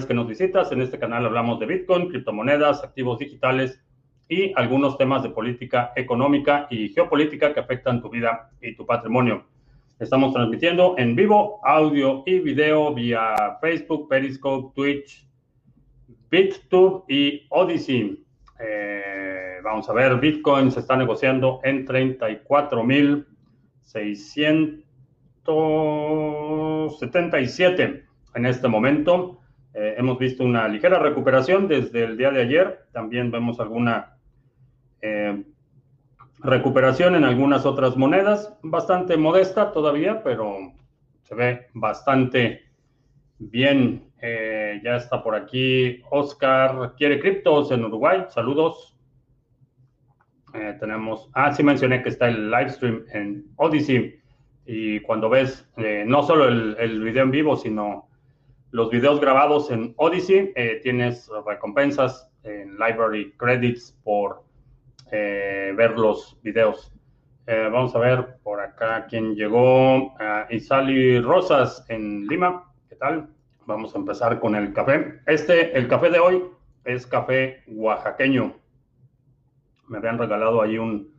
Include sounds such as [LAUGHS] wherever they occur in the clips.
vez que nos visitas, en este canal hablamos de Bitcoin, criptomonedas, activos digitales y algunos temas de política económica y geopolítica que afectan tu vida y tu patrimonio. Estamos transmitiendo en vivo audio y video vía Facebook, Periscope, Twitch, BitTube y Odyssey. Eh, vamos a ver, Bitcoin se está negociando en 34.677 en este momento. Eh, hemos visto una ligera recuperación desde el día de ayer. También vemos alguna eh, recuperación en algunas otras monedas. Bastante modesta todavía, pero se ve bastante bien. Eh, ya está por aquí Oscar. ¿Quiere criptos en Uruguay? Saludos. tenemos, ah, sí mencioné que está el live stream en Odyssey. Y cuando ves no solo el, el video en vivo, sino los videos grabados en Odyssey, eh, tienes recompensas en Library Credits por eh, ver los videos. Eh, vamos a ver por acá quién llegó. Isali Rosas en Lima. ¿Qué tal? Vamos a empezar con el café. Este, el café de hoy es café oaxaqueño. Me habían regalado ahí un,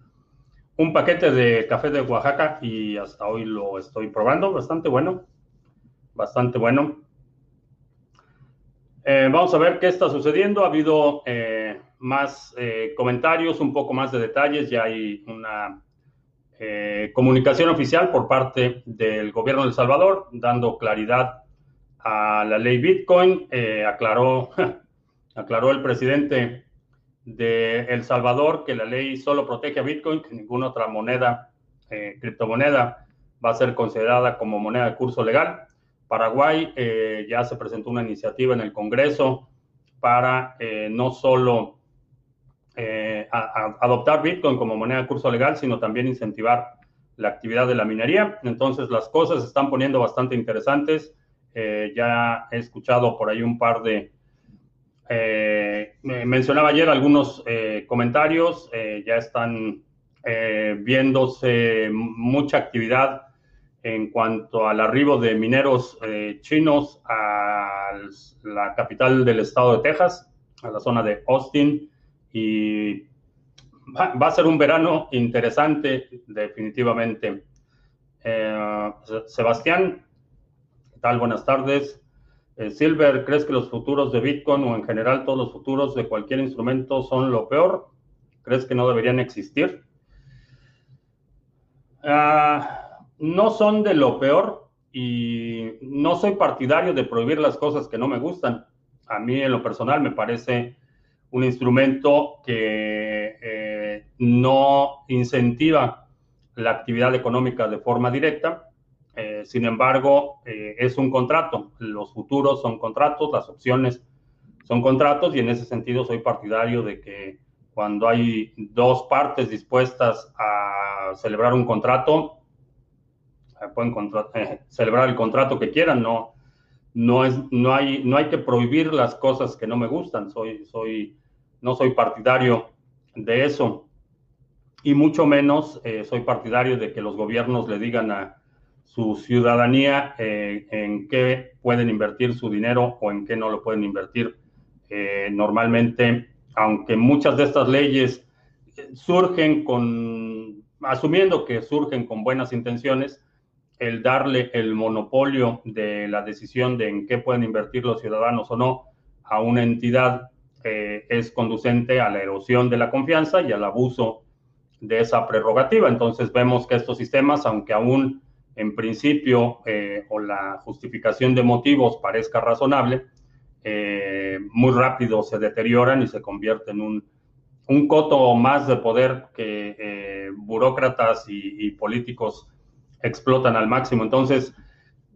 un paquete de café de Oaxaca y hasta hoy lo estoy probando. Bastante bueno. Bastante bueno. Eh, vamos a ver qué está sucediendo. Ha habido eh, más eh, comentarios, un poco más de detalles. Ya hay una comunicación oficial por parte del gobierno de El Salvador dando claridad a la ley Bitcoin. aclaró, [LAUGHS] aclaró el presidente de El Salvador que la ley solo protege a Bitcoin, que ninguna otra moneda, criptomoneda, va a ser considerada como moneda de curso legal. Paraguay eh, ya se presentó una iniciativa en el Congreso para eh, no solo eh, adoptar Bitcoin como moneda de curso legal, sino también incentivar la actividad de la minería. Entonces las cosas se están poniendo bastante interesantes. ya he escuchado por ahí un par de... mencionaba ayer algunos comentarios, ya están viéndose mucha actividad en cuanto al arribo de mineros eh, chinos a la capital del estado de Texas, a la zona de Austin, y va, a ser un verano interesante, definitivamente. Eh, Sebastián, ¿qué tal? Buenas tardes. Eh, Silver, ¿crees que los futuros de Bitcoin o en general todos los futuros de cualquier instrumento son lo peor? ¿Crees que no deberían existir? Ah no son de lo peor y no soy partidario de prohibir las cosas que no me gustan. A mí en lo personal me parece un instrumento que eh, no incentiva la actividad económica de forma directa. Eh, sin embargo, eh, es un contrato. Los futuros son contratos, las opciones son contratos y en ese sentido soy partidario de que cuando hay dos partes dispuestas a celebrar un contrato, pueden eh, [LAUGHS] celebrar el contrato que quieran, no, no, es, no, hay, no hay que prohibir las cosas que no me gustan, soy, soy, no soy partidario de eso y mucho menos eh, soy partidario de que los gobiernos le digan a su ciudadanía eh, en qué pueden invertir su dinero o en qué no lo pueden invertir. normalmente, aunque muchas de estas leyes surgen con, asumiendo que surgen con buenas intenciones, el darle el monopolio de la decisión de en qué pueden invertir los ciudadanos o no a una entidad eh, es conducente a la erosión de la confianza y al abuso de esa prerrogativa. Entonces vemos que estos sistemas, aunque aún en principio eh, o la justificación de motivos parezca razonable, eh, muy rápido se deterioran y se convierten en un, un coto más de poder que burócratas y, y políticos explotan al máximo. Entonces,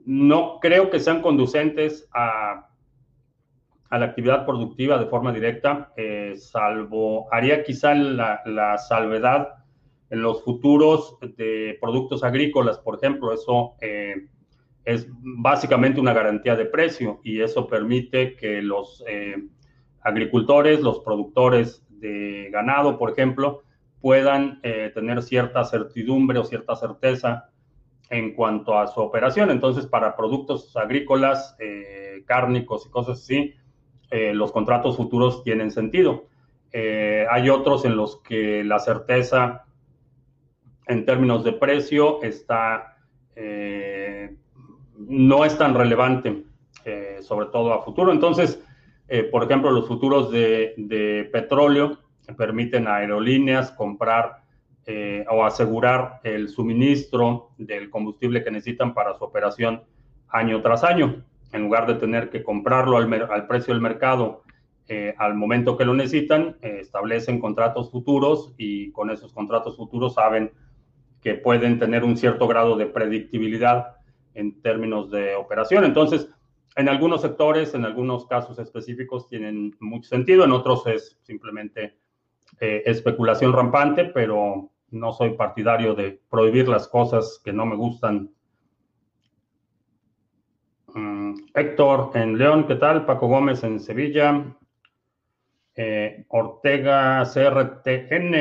no creo que sean conducentes a, la actividad productiva de forma directa, eh, salvo, haría quizá la, salvedad en los futuros de productos agrícolas, por ejemplo, eso eh, es básicamente una garantía de precio y eso permite que los eh, agricultores, los productores de ganado, por ejemplo, puedan tener cierta certidumbre o cierta certeza en cuanto a su operación. Entonces, para productos agrícolas, eh, cárnicos y cosas así, eh, los contratos futuros tienen sentido. Eh, hay otros en los que la certeza en términos de precio está no es tan relevante, sobre todo a futuro. Entonces, por ejemplo, los futuros de, de petróleo permiten a aerolíneas comprar eh, o asegurar el suministro del combustible que necesitan para su operación año tras año, en lugar de tener que comprarlo al, precio del mercado eh, al momento que lo necesitan, eh, establecen contratos futuros y con esos contratos futuros saben que pueden tener un cierto grado de predictibilidad en términos de operación. Entonces, en algunos sectores, en algunos casos específicos, tienen mucho sentido, en otros es simplemente especulación rampante, pero no soy partidario de prohibir las cosas que no me gustan. Mm, Héctor en León, ¿qué tal? Paco Gómez en Sevilla. Eh, Ortega CRTN,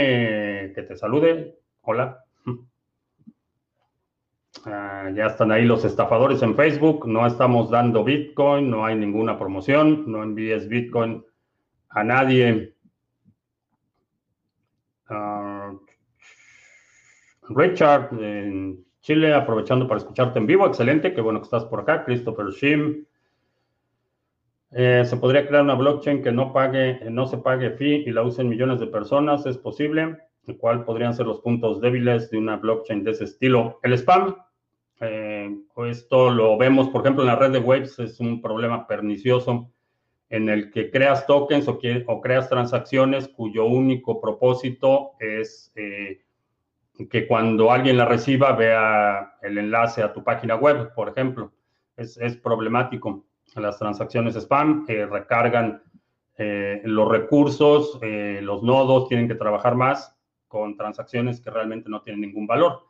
que te salude. Hola. [LAUGHS] Ah, ya están ahí los estafadores en Facebook. No estamos dando Bitcoin, no hay ninguna promoción. No envíes Bitcoin a nadie. Uh, Richard en Chile, aprovechando para escucharte en vivo. Excelente, qué bueno que estás por acá. Christopher Shim. Eh, se podría crear una blockchain que no pague, no se pague fee y la usen millones de personas. ¿Es posible? ¿Cuáles podrían ser los puntos débiles de una blockchain de ese estilo? El spam. Eh, esto lo vemos, por ejemplo, en la red de Waves, es un problema pernicioso en el que creas tokens o, creas transacciones cuyo único propósito es eh, que cuando alguien la reciba vea el enlace a tu página web, por ejemplo. Es, problemático. Las transacciones spam eh, recargan eh, los recursos, eh, los nodos tienen que trabajar más con transacciones que realmente no tienen ningún valor.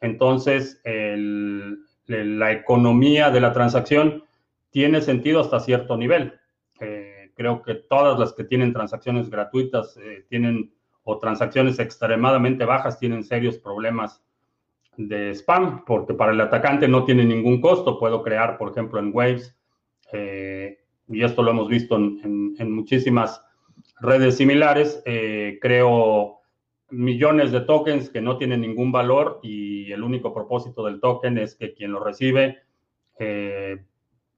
Entonces, la economía de la transacción tiene sentido hasta cierto nivel. creo que todas las que tienen transacciones gratuitas tienen o transacciones extremadamente bajas tienen serios problemas de spam, porque para el atacante no tiene ningún costo. Puedo crear, por ejemplo, en Waves, eh, y esto lo hemos visto en, muchísimas redes similares, eh, creo millones de tokens que no tienen ningún valor y el único propósito del token es que quien lo recibe, eh,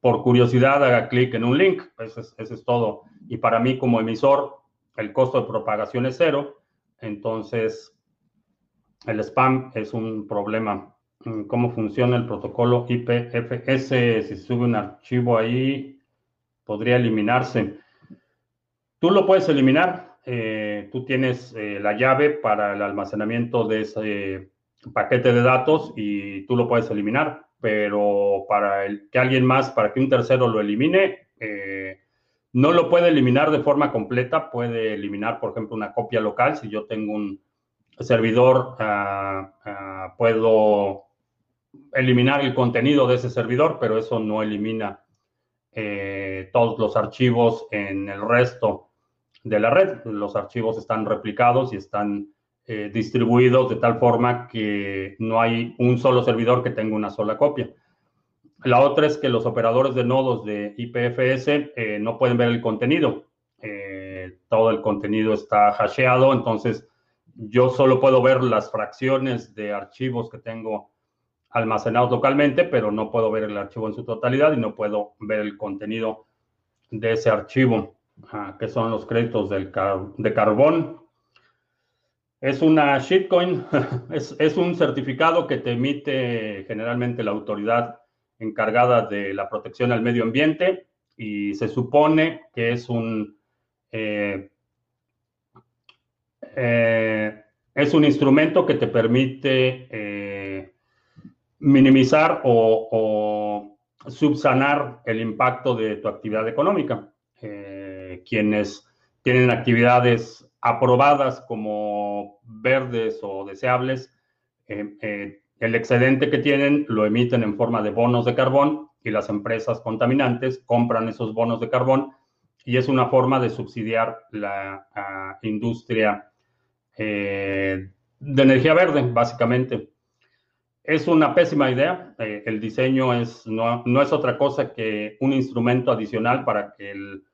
por curiosidad, haga clic en un link. Eso es, eso es todo. Y para mí como emisor, el costo de propagación es cero, entonces el spam es un problema. Mm, ¿Cómo funciona el protocolo IPFS? Si sube un archivo ahí, podría eliminarse. Tú lo puedes eliminar. Eh, tú tienes eh, la llave para el almacenamiento de ese paquete de datos y tú lo puedes eliminar, pero para el, que alguien más, para que un tercero lo elimine, eh, no lo puede eliminar de forma completa, puede eliminar, por ejemplo, una copia local. Si yo tengo un servidor, ah, puedo eliminar el contenido de ese servidor, pero eso no elimina eh, todos los archivos en el resto de la red. Los archivos están replicados y están eh, distribuidos de tal forma que no hay un solo servidor que tenga una sola copia. La otra es que los operadores de nodos de IPFS eh, no pueden ver el contenido. Eh, todo el contenido está hasheado, entonces yo solo puedo ver las fracciones de archivos que tengo almacenados localmente, pero no puedo ver el archivo en su totalidad y no puedo ver el contenido de ese archivo, ah, que son los créditos de carbón. Es una shitcoin, [LAUGHS] es, es un certificado que te emite generalmente la autoridad encargada de la protección al medio ambiente y se supone que es un, eh, eh, es un instrumento que te permite eh, minimizar o, subsanar el impacto de tu actividad económica. quienes tienen actividades aprobadas como verdes o deseables, el excedente que tienen lo emiten en forma de bonos de carbón y las empresas contaminantes compran esos bonos de carbón y es una forma de subsidiar la industria eh, de energía verde, básicamente. Es una pésima idea. Eh, el diseño es, no, no, es otra cosa que un instrumento adicional para que el,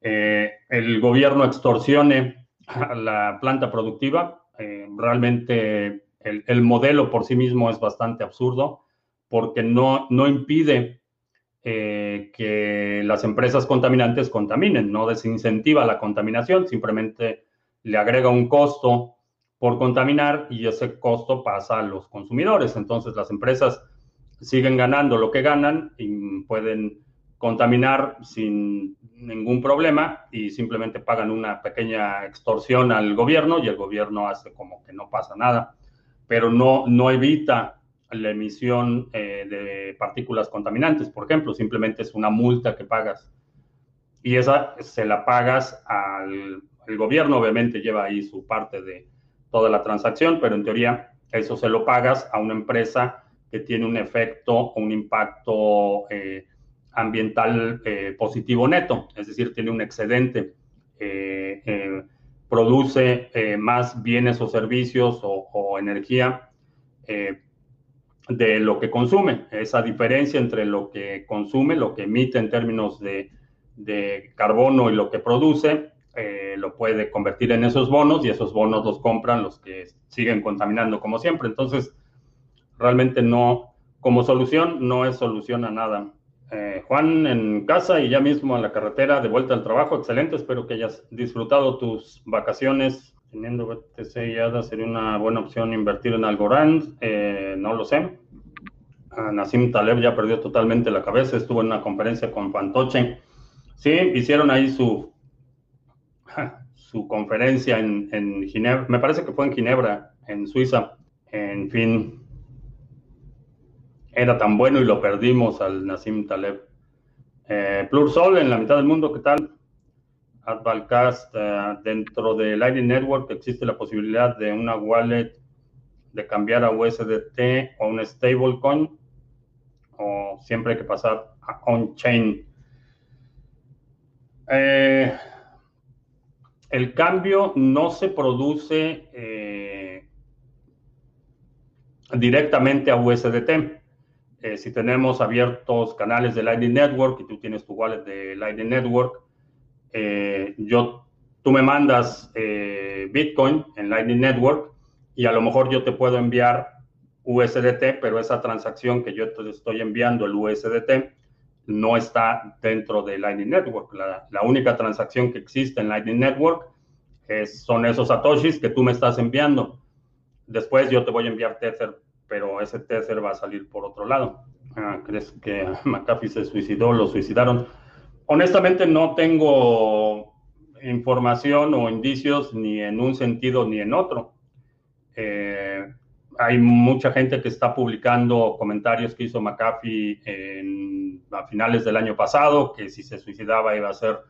eh, el gobierno extorsione a la planta productiva. Realmente el, el, modelo por sí mismo es bastante absurdo porque no, no impide que las empresas contaminantes contaminen, no desincentiva la contaminación, simplemente le agrega un costo por contaminar y ese costo pasa a los consumidores. Entonces las empresas siguen ganando lo que ganan y pueden contaminar sin ningún problema y simplemente pagan una pequeña extorsión al gobierno y el gobierno hace como que no pasa nada, pero no, no evita la emisión eh, de partículas contaminantes, por ejemplo, simplemente es una multa que pagas. Y esa se la pagas al el gobierno, obviamente lleva ahí su parte de, toda la transacción, pero en teoría eso se lo pagas a una empresa que tiene un efecto o un impacto eh, ambiental eh, positivo neto, es decir, tiene un excedente, eh, produce más bienes o servicios o, energía de lo que consume. Esa diferencia entre lo que consume, lo que emite en términos de, de carbono y lo que produce, eh, lo puede convertir en esos bonos y esos bonos los compran los que siguen contaminando como siempre. Entonces, realmente no, como solución, no es solución a nada. Eh, Juan, en casa y ya mismo a la carretera, de vuelta al trabajo, excelente. Espero que hayas disfrutado tus vacaciones. Teniendo BTC y ADA sería una buena opción invertir en Algorand. Eh, no lo sé. Ah, Nassim Taleb ya perdió totalmente la cabeza. Estuvo en una conferencia con Fantoche. Sí, hicieron ahí su su conferencia en, Ginebra, me parece que fue en Ginebra, en Suiza. En fin, era tan bueno y lo perdimos al Nassim Taleb. Eh, Plursol en la mitad del mundo, ¿qué tal? Advalcast, eh, dentro de Lightning Network existe la posibilidad de una wallet de cambiar a USDT o un stablecoin o siempre hay que pasar a on-chain. Eh, el cambio no se produce eh, directamente a USDT. Eh, si tenemos abiertos canales de Lightning Network y tú tienes tu wallet de Lightning Network, eh, yo, tú me mandas Bitcoin en Lightning Network y a lo mejor yo te puedo enviar USDT, pero esa transacción que yo te estoy enviando, el USDT, no está dentro de Lightning Network. La, única transacción que existe en Lightning Network es, son esos satoshis que tú me estás enviando. Después yo te voy a enviar Tether, pero ese Tether va a salir por otro lado. Ah, ¿Crees que [LAUGHS] McAfee se suicidó? ¿Lo suicidaron? Honestamente no tengo información o indicios ni en un sentido ni en otro. Eh, hay mucha gente que está publicando comentarios que hizo McAfee a finales del año pasado, que si se suicidaba iba a ser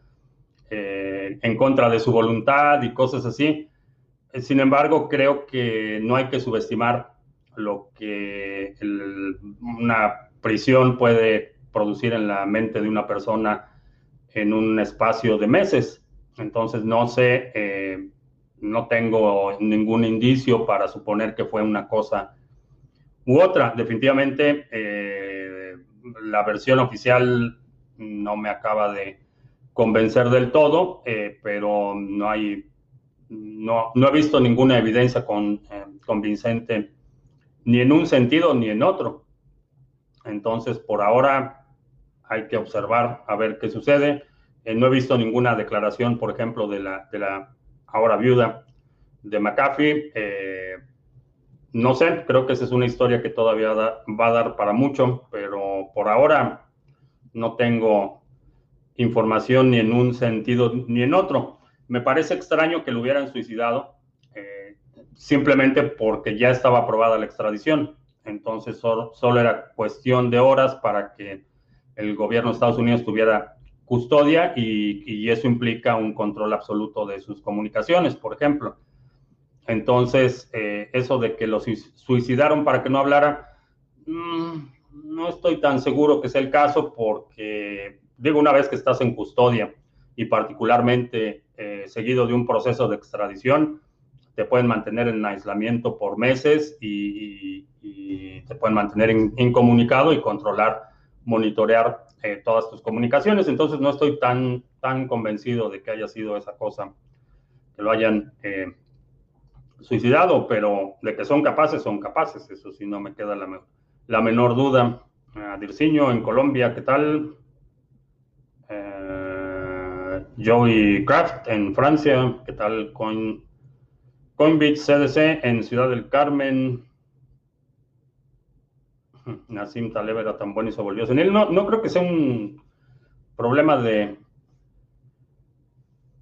eh, en contra de su voluntad y cosas así. Sin embargo, creo que no hay que subestimar lo que una prisión puede producir en la mente de una persona en un espacio de meses. Entonces, no sé. Eh, no tengo ningún indicio para suponer que fue una cosa u otra. Definitivamente, eh, la versión oficial no me acaba de convencer del todo, eh, pero no hay, no, no, he visto ninguna evidencia con, convincente ni en un sentido ni en otro. Entonces, por ahora hay que observar a ver qué sucede. no he visto ninguna declaración, por ejemplo, de la, de la ahora viuda de McAfee. Eh, no sé, creo que esa es una historia que todavía va a dar para mucho, pero por ahora no tengo información ni en un sentido ni en otro. Me parece extraño que lo hubieran suicidado eh, simplemente porque ya estaba aprobada la extradición. Entonces solo, era cuestión de horas para que el gobierno de Estados Unidos tuviera custodia y, eso implica un control absoluto de sus comunicaciones, por ejemplo. Entonces, eh, eso de que lo suicidaron para que no hablara, mm, no estoy tan seguro que sea el caso porque, digo, una vez que estás en custodia y particularmente eh, seguido de un proceso de extradición, te pueden mantener en aislamiento por meses y, te pueden mantener incomunicado y controlar, monitorear eh, todas tus comunicaciones. Entonces no estoy tan, tan convencido de que haya sido esa cosa, que lo hayan eh, suicidado, pero de que son capaces, son capaces. Eso sí, no me queda la, la menor duda. Uh, Dirciño en Colombia, ¿qué tal? Eh, Joey Kraft en Francia, ¿qué tal? Coin, Coinbit CDC en Ciudad del Carmen. [LAUGHS] Nassim Taleb era tan bueno y se volvió senil. No, no creo que sea un problema de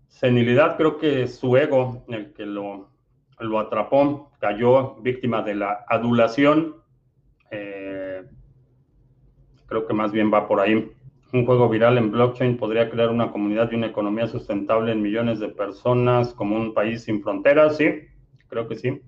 senilidad, creo que su ego el que lo, lo atrapó, cayó víctima de la adulación. Eh, creo que más bien va por ahí. Un juego viral en blockchain podría crear una comunidad y una economía sustentable en millones de personas como un país sin fronteras, sí, creo que sí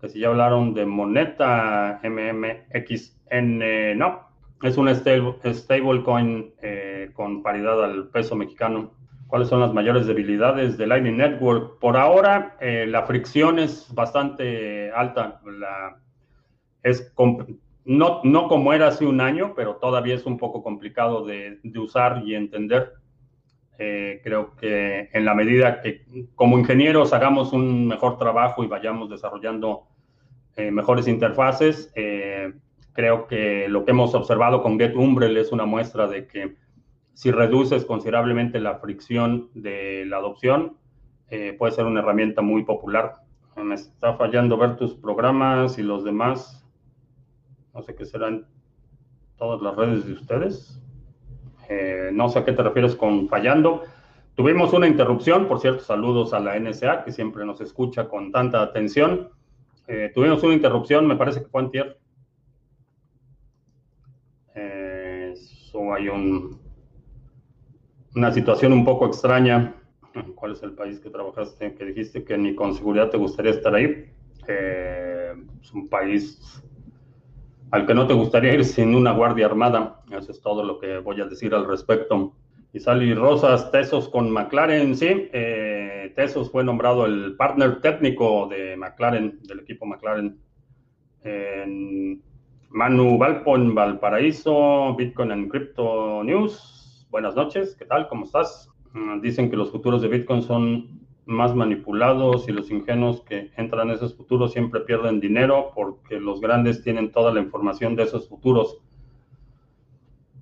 que si ya hablaron de moneta MMXN, no, es un stablecoin eh, con paridad al peso mexicano. ¿Cuáles son las mayores debilidades de Lightning Network? Por ahora, eh, la fricción es bastante alta. La, es no, no como era hace un año, pero todavía es un poco complicado de, de usar y entender. Eh, creo que en la medida que como ingenieros hagamos un mejor trabajo y vayamos desarrollando eh, mejores interfaces, eh, creo que lo que hemos observado con GetUmbrel es una muestra de que si reduces considerablemente la fricción de la adopción, puede ser una herramienta muy popular. Me está fallando ver tus programas y los demás. No sé qué serán todas las redes de ustedes. Eh, no sé a qué te refieres con fallando. Tuvimos una interrupción, por cierto, saludos a la NSA, que siempre nos escucha con tanta atención. Eh, tuvimos una interrupción, me parece que fue en tierra. Eh, hay un, una situación un poco extraña. ¿Cuál es el país que trabajaste? Que dijiste que ni con seguridad te gustaría estar ahí. es un país al que no te gustaría ir sin una guardia armada. Eso es todo lo que voy a decir al respecto. Y Sally Rosas, Tesos con McLaren, sí. Eh, Tesos fue nombrado el partner técnico de McLaren, del equipo McLaren. Manu Valpo en Valparaíso, Bitcoin and Crypto News. Buenas noches, ¿qué tal? ¿Cómo estás? Mm, dicen que los futuros de Bitcoin son más manipulados y los ingenuos que entran en esos futuros siempre pierden dinero porque los grandes tienen toda la información de esos futuros.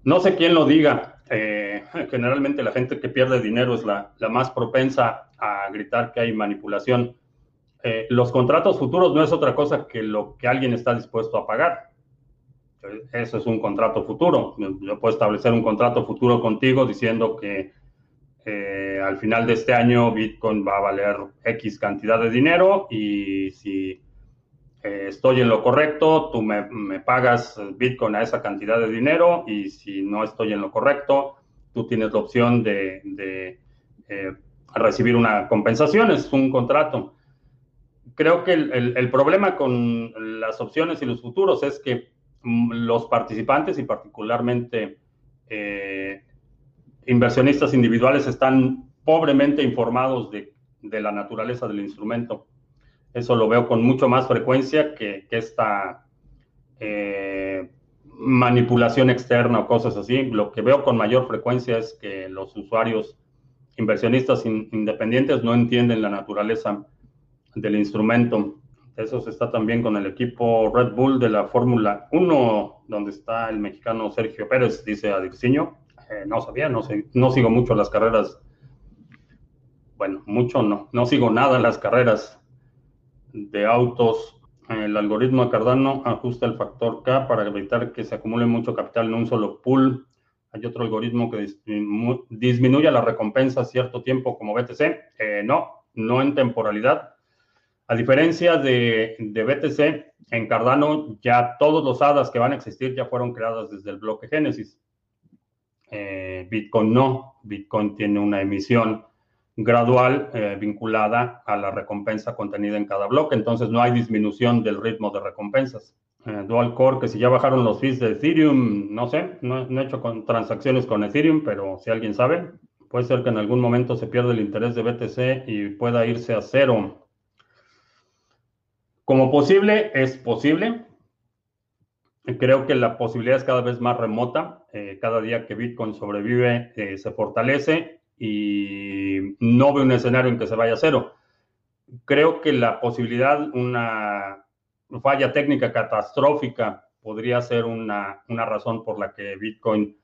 No sé quién lo diga. Eh, [LAUGHS] generalmente la gente que pierde dinero es la, más propensa a gritar que hay manipulación. Eh, los contratos futuros no es otra cosa que lo que alguien está dispuesto a pagar. Eso es un contrato futuro. Yo puedo establecer un contrato futuro contigo diciendo que eh, al final de este año Bitcoin va a valer X cantidad de dinero y si eh, estoy en lo correcto, tú me, pagas Bitcoin a esa cantidad de dinero y si no estoy en lo correcto, tú tienes la opción de, eh, recibir una compensación, es un contrato. Creo que el, problema con las opciones y los futuros es que mm, los participantes y particularmente inversionistas individuales están pobremente informados de, la naturaleza del instrumento. Eso lo veo con mucho más frecuencia que, esta eh, manipulación externa o cosas así. Lo que veo con mayor frecuencia es que los usuarios inversionistas independientes no entienden la naturaleza del instrumento. Eso se está también con el equipo Red Bull de la Fórmula 1, donde está el mexicano Sergio Pérez, dice Adirciño. Eh, no sabía, no, sé, no sigo mucho las carreras. Bueno, mucho no, no sigo nada las carreras de autos. El algoritmo de Cardano ajusta el factor K para evitar que se acumule mucho capital en un solo pool. Hay otro algoritmo que disminuye la recompensa a cierto tiempo como BTC. Eh, no, no en temporalidad. A diferencia de, de, BTC, en Cardano ya todos los hadas que van a existir ya fueron creadas desde el bloque Génesis. Eh, Bitcoin no. Bitcoin tiene una emisión gradual eh, vinculada a la recompensa contenida en cada bloque, entonces no hay disminución del ritmo de recompensas. Eh, dual Core, que si ya bajaron los fees de Ethereum, no sé, no, he hecho transacciones con Ethereum, pero si alguien sabe, puede ser que en algún momento se pierda el interés de BTC y pueda irse a cero. Como posible, es posible, Creo que la posibilidad es cada vez más remota. Eh, cada día que Bitcoin sobrevive, eh, se fortalece y no veo un escenario en que se vaya a cero. Creo que la posibilidad, una falla técnica catastrófica, podría ser una, una razón por la que Bitcoin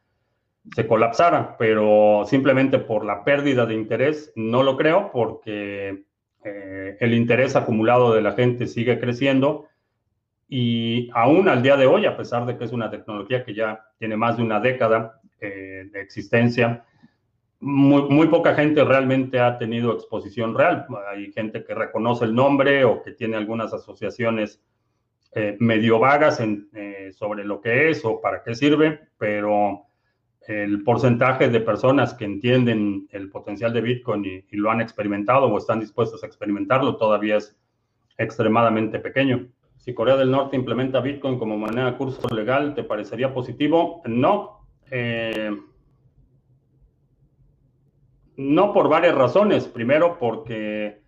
se colapsara, pero simplemente por la pérdida de interés, no lo creo, porque eh, el interés acumulado de la gente sigue creciendo y aún al día de hoy, a pesar de que es una tecnología que ya tiene más de una década eh, de existencia, muy, poca gente realmente ha tenido exposición real. Hay gente que reconoce el nombre o que tiene algunas asociaciones eh, medio vagas eh, sobre lo que es o para qué sirve, pero el porcentaje de personas que entienden el potencial de Bitcoin y, y lo han experimentado o están dispuestos a experimentarlo todavía es extremadamente pequeño. Si Corea del Norte implementa Bitcoin como moneda de curso legal, ¿te parecería positivo? No. Eh, no por varias razones. Primero, porque,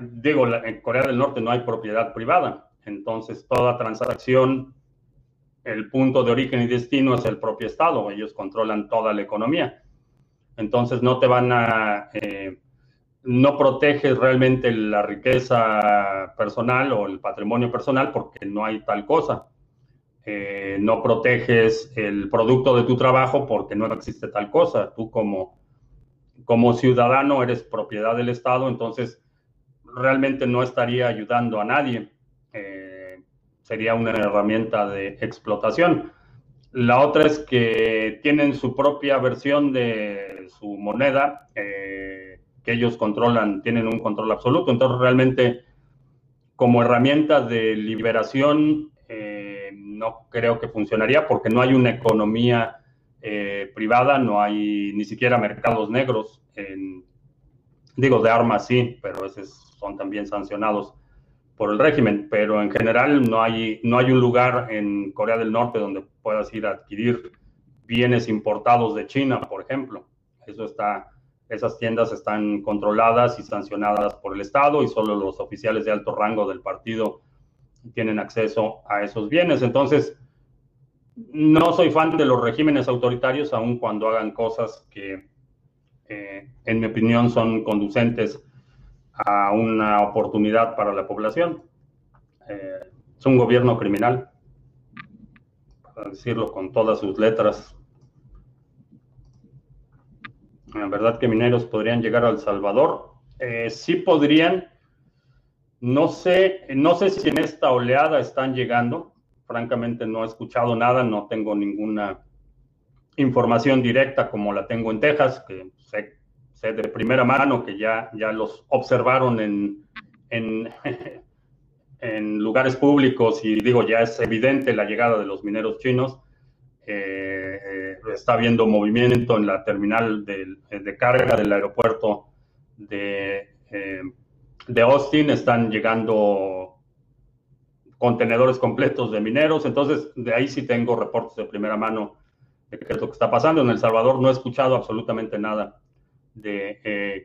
digo, en Corea del Norte no hay propiedad privada. Entonces, toda transacción, el punto de origen y destino es el propio Estado. Ellos controlan toda la economía. Entonces, no te van a... Eh, no proteges realmente la riqueza personal o el patrimonio personal porque no hay tal cosa. Eh, no proteges el producto de tu trabajo porque no existe tal cosa. Tú como, como ciudadano eres propiedad del Estado, entonces realmente no estaría ayudando a nadie. Eh, sería una herramienta de explotación. La otra es que tienen su propia versión de su moneda. Eh, que ellos controlan, tienen un control absoluto. Entonces, realmente, como herramienta de liberación, eh, no creo que funcionaría porque no hay una economía eh, privada, no hay ni siquiera mercados negros. Digo, de armas sí, pero esos son también sancionados por el régimen. Pero en general no hay, no hay un lugar en Corea del Norte donde puedas ir a adquirir bienes importados de China, por ejemplo. Eso está esas tiendas están controladas y sancionadas por el Estado y solo los oficiales de alto rango del partido tienen acceso a esos bienes. Entonces, no soy fan de los regímenes autoritarios, aun cuando hagan cosas que, eh, en mi opinión, son conducentes a una oportunidad para la población. Eh, es un gobierno criminal, para decirlo con todas sus letras. Verdad que mineros podrían llegar a El Salvador. Eh, sí podrían. No sé, no sé si en esta oleada están llegando. Francamente no he escuchado nada, no tengo ninguna información directa como la tengo en Texas, que sé, sé de primera mano que ya, ya los observaron en, en, [LAUGHS] en lugares públicos y digo, ya es evidente la llegada de los mineros chinos. Eh, eh, está habiendo movimiento en la terminal de, de carga del aeropuerto de, eh, de, Austin, están llegando contenedores completos de mineros, entonces de ahí sí tengo reportes de primera mano de qué lo que está pasando. En El Salvador no he escuchado absolutamente nada de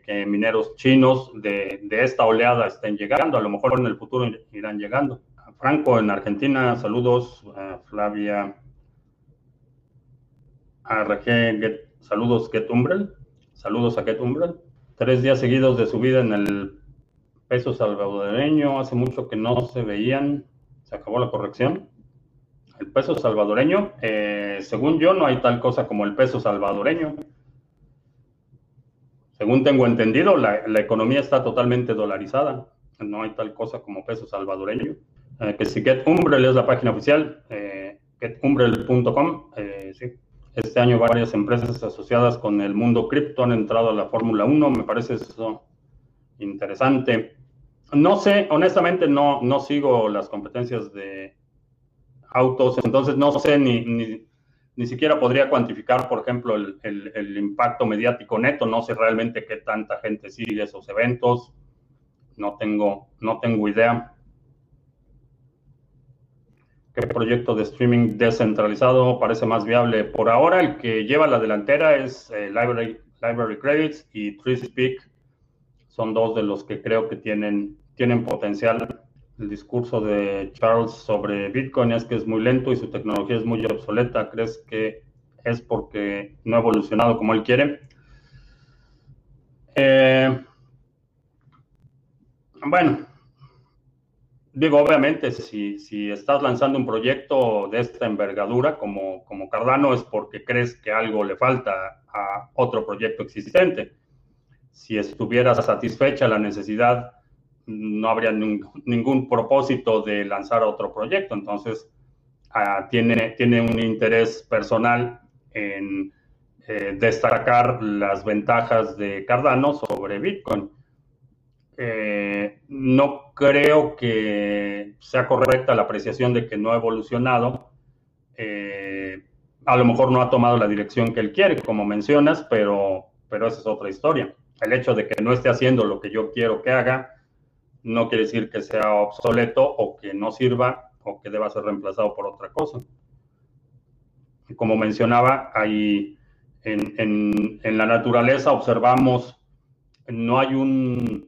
que mineros chinos de, de, esta oleada estén llegando, a lo mejor en el futuro irán llegando. Franco en Argentina, saludos, Flavia a saludos Get saludos a Get Tres días seguidos de subida en el peso salvadoreño, hace mucho que no se veían, se acabó la corrección. El peso salvadoreño, eh, según yo, no hay tal cosa como el peso salvadoreño. Según tengo entendido, la, economía está totalmente dolarizada. No hay tal cosa como peso salvadoreño. Eh, que si Get es la página oficial, eh, getumbrel.com, eh, sí. Este año varias empresas asociadas con el mundo cripto han entrado a la Fórmula 1, me parece eso interesante. No sé, honestamente no, no sigo las competencias de autos, entonces no sé ni, ni, siquiera podría cuantificar, por ejemplo, el, el, impacto mediático neto, no sé realmente qué tanta gente sigue esos eventos, no tengo, no tengo idea. ¿Qué proyecto de streaming descentralizado parece más viable? Por ahora, el que lleva la delantera es eh, Library, Library Credits y TreeSpeak. Son dos de los que creo que tienen, tienen potencial. el discurso de Charles sobre Bitcoin es que es muy lento y su tecnología es muy obsoleta. ¿Crees que es porque no ha evolucionado como él quiere? Eh, bueno, digo, obviamente, si, si, estás lanzando un proyecto de esta envergadura como, como Cardano es porque crees que algo le falta a otro proyecto existente. Si estuviera satisfecha la necesidad no habría ningún propósito de lanzar otro proyecto. Entonces, ah, tiene, un interés personal en eh, destacar las ventajas de Cardano sobre Bitcoin. Eh, no creo que sea correcta la apreciación de que no ha evolucionado. Eh, a lo mejor no ha tomado la dirección que él quiere, como mencionas, pero, pero esa es otra historia. El hecho de que no esté haciendo lo que yo quiero que haga, no quiere decir que sea obsoleto o que no sirva o que deba ser reemplazado por otra cosa. Como mencionaba, ahí en, la naturaleza observamos, no hay un,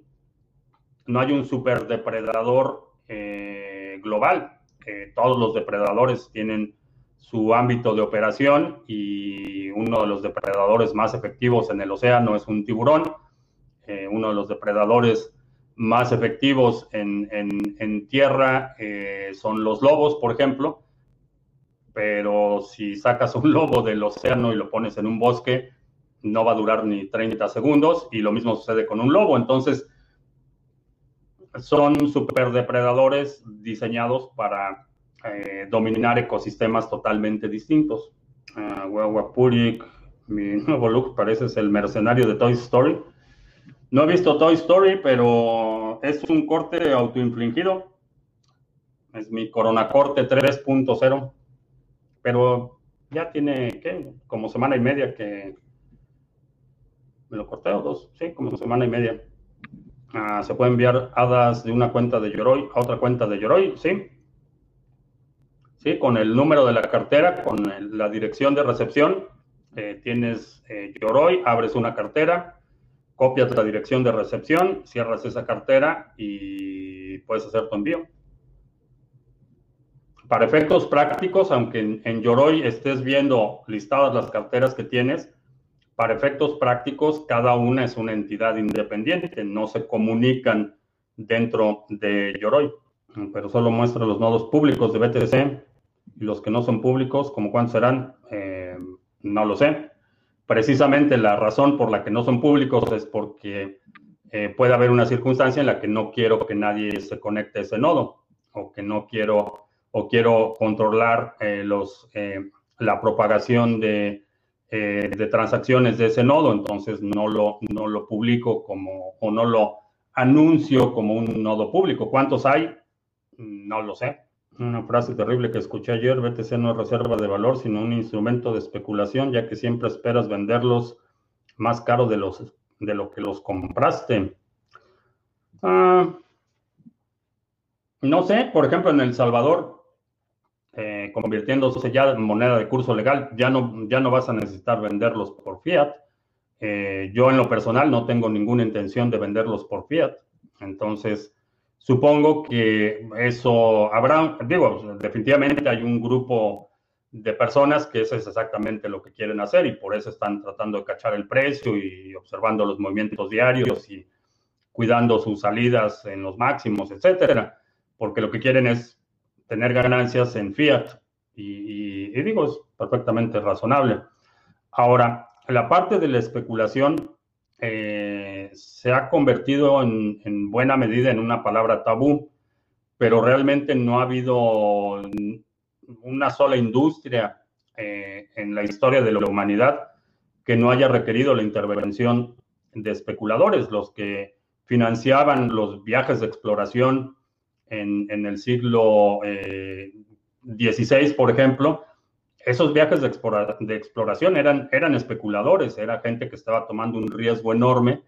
no hay un superdepredador eh, global. todos los depredadores tienen su ámbito de operación y uno de los depredadores más efectivos en el océano es un tiburón. Eh, uno de los depredadores más efectivos en, tierra eh, son los lobos, por ejemplo, pero si sacas un lobo del océano y lo pones en un bosque, no va a durar ni 30 segundos y lo mismo sucede con un lobo. Entonces, son superdepredadores diseñados para eh, dominar ecosistemas totalmente distintos. Uh, mi [LAUGHS] nuevo look parece es el mercenario de Toy Story. No he visto Toy Story, pero es un corte autoinfligido. Es mi Corona Corte 3.0. Pero ya tiene, ¿qué? Como semana y media que me lo corté o dos. Sí, como semana y media. Ah, se puede enviar hadas de una cuenta de Yoroi a otra cuenta de Yoroi, sí. Sí, con el número de la cartera, con la dirección de recepción, eh, tienes eh, Yoroi, abres una cartera, copias la dirección de recepción, cierras esa cartera y puedes hacer tu envío. Para efectos prácticos, aunque en, en Yoroi estés viendo listadas las carteras que tienes, para efectos prácticos, cada una es una entidad independiente, no se comunican dentro de Yoroi, pero solo muestra los nodos públicos de BTC y los que no son públicos, como cuántos serán, eh, no lo sé. Precisamente la razón por la que no son públicos es porque eh, puede haber una circunstancia en la que no quiero que nadie se conecte a ese nodo o que no quiero o quiero controlar eh, los, eh, la propagación de, de, transacciones de ese nodo, entonces no lo, no lo publico como o no lo anuncio como un nodo público. ¿Cuántos hay? No lo sé. Una frase terrible que escuché ayer, BTC no es reserva de valor, sino un instrumento de especulación, ya que siempre esperas venderlos más caro de, los, de lo que los compraste. Ah, no sé, por ejemplo, en El Salvador, eh, convirtiéndose ya en moneda de curso legal, ya no, ya no vas a necesitar venderlos por fiat. Eh, yo en lo personal no tengo ninguna intención de venderlos por fiat. Entonces, Supongo que eso habrá, digo, definitivamente hay un grupo de personas que eso es exactamente lo que quieren hacer y por eso están tratando de cachar el precio y observando los movimientos diarios y cuidando sus salidas en los máximos, etcétera, porque lo que quieren es tener ganancias en fiat y, y digo, es perfectamente razonable. Ahora, la parte de la especulación, eh, se ha convertido en, buena medida en una palabra tabú, pero realmente no ha habido una sola industria eh, en la historia de la humanidad que no haya requerido la intervención de especuladores, los que financiaban los viajes de exploración en, el siglo XVI, eh, por ejemplo, esos viajes de, exploración eran, especuladores, era gente que estaba tomando un riesgo enorme,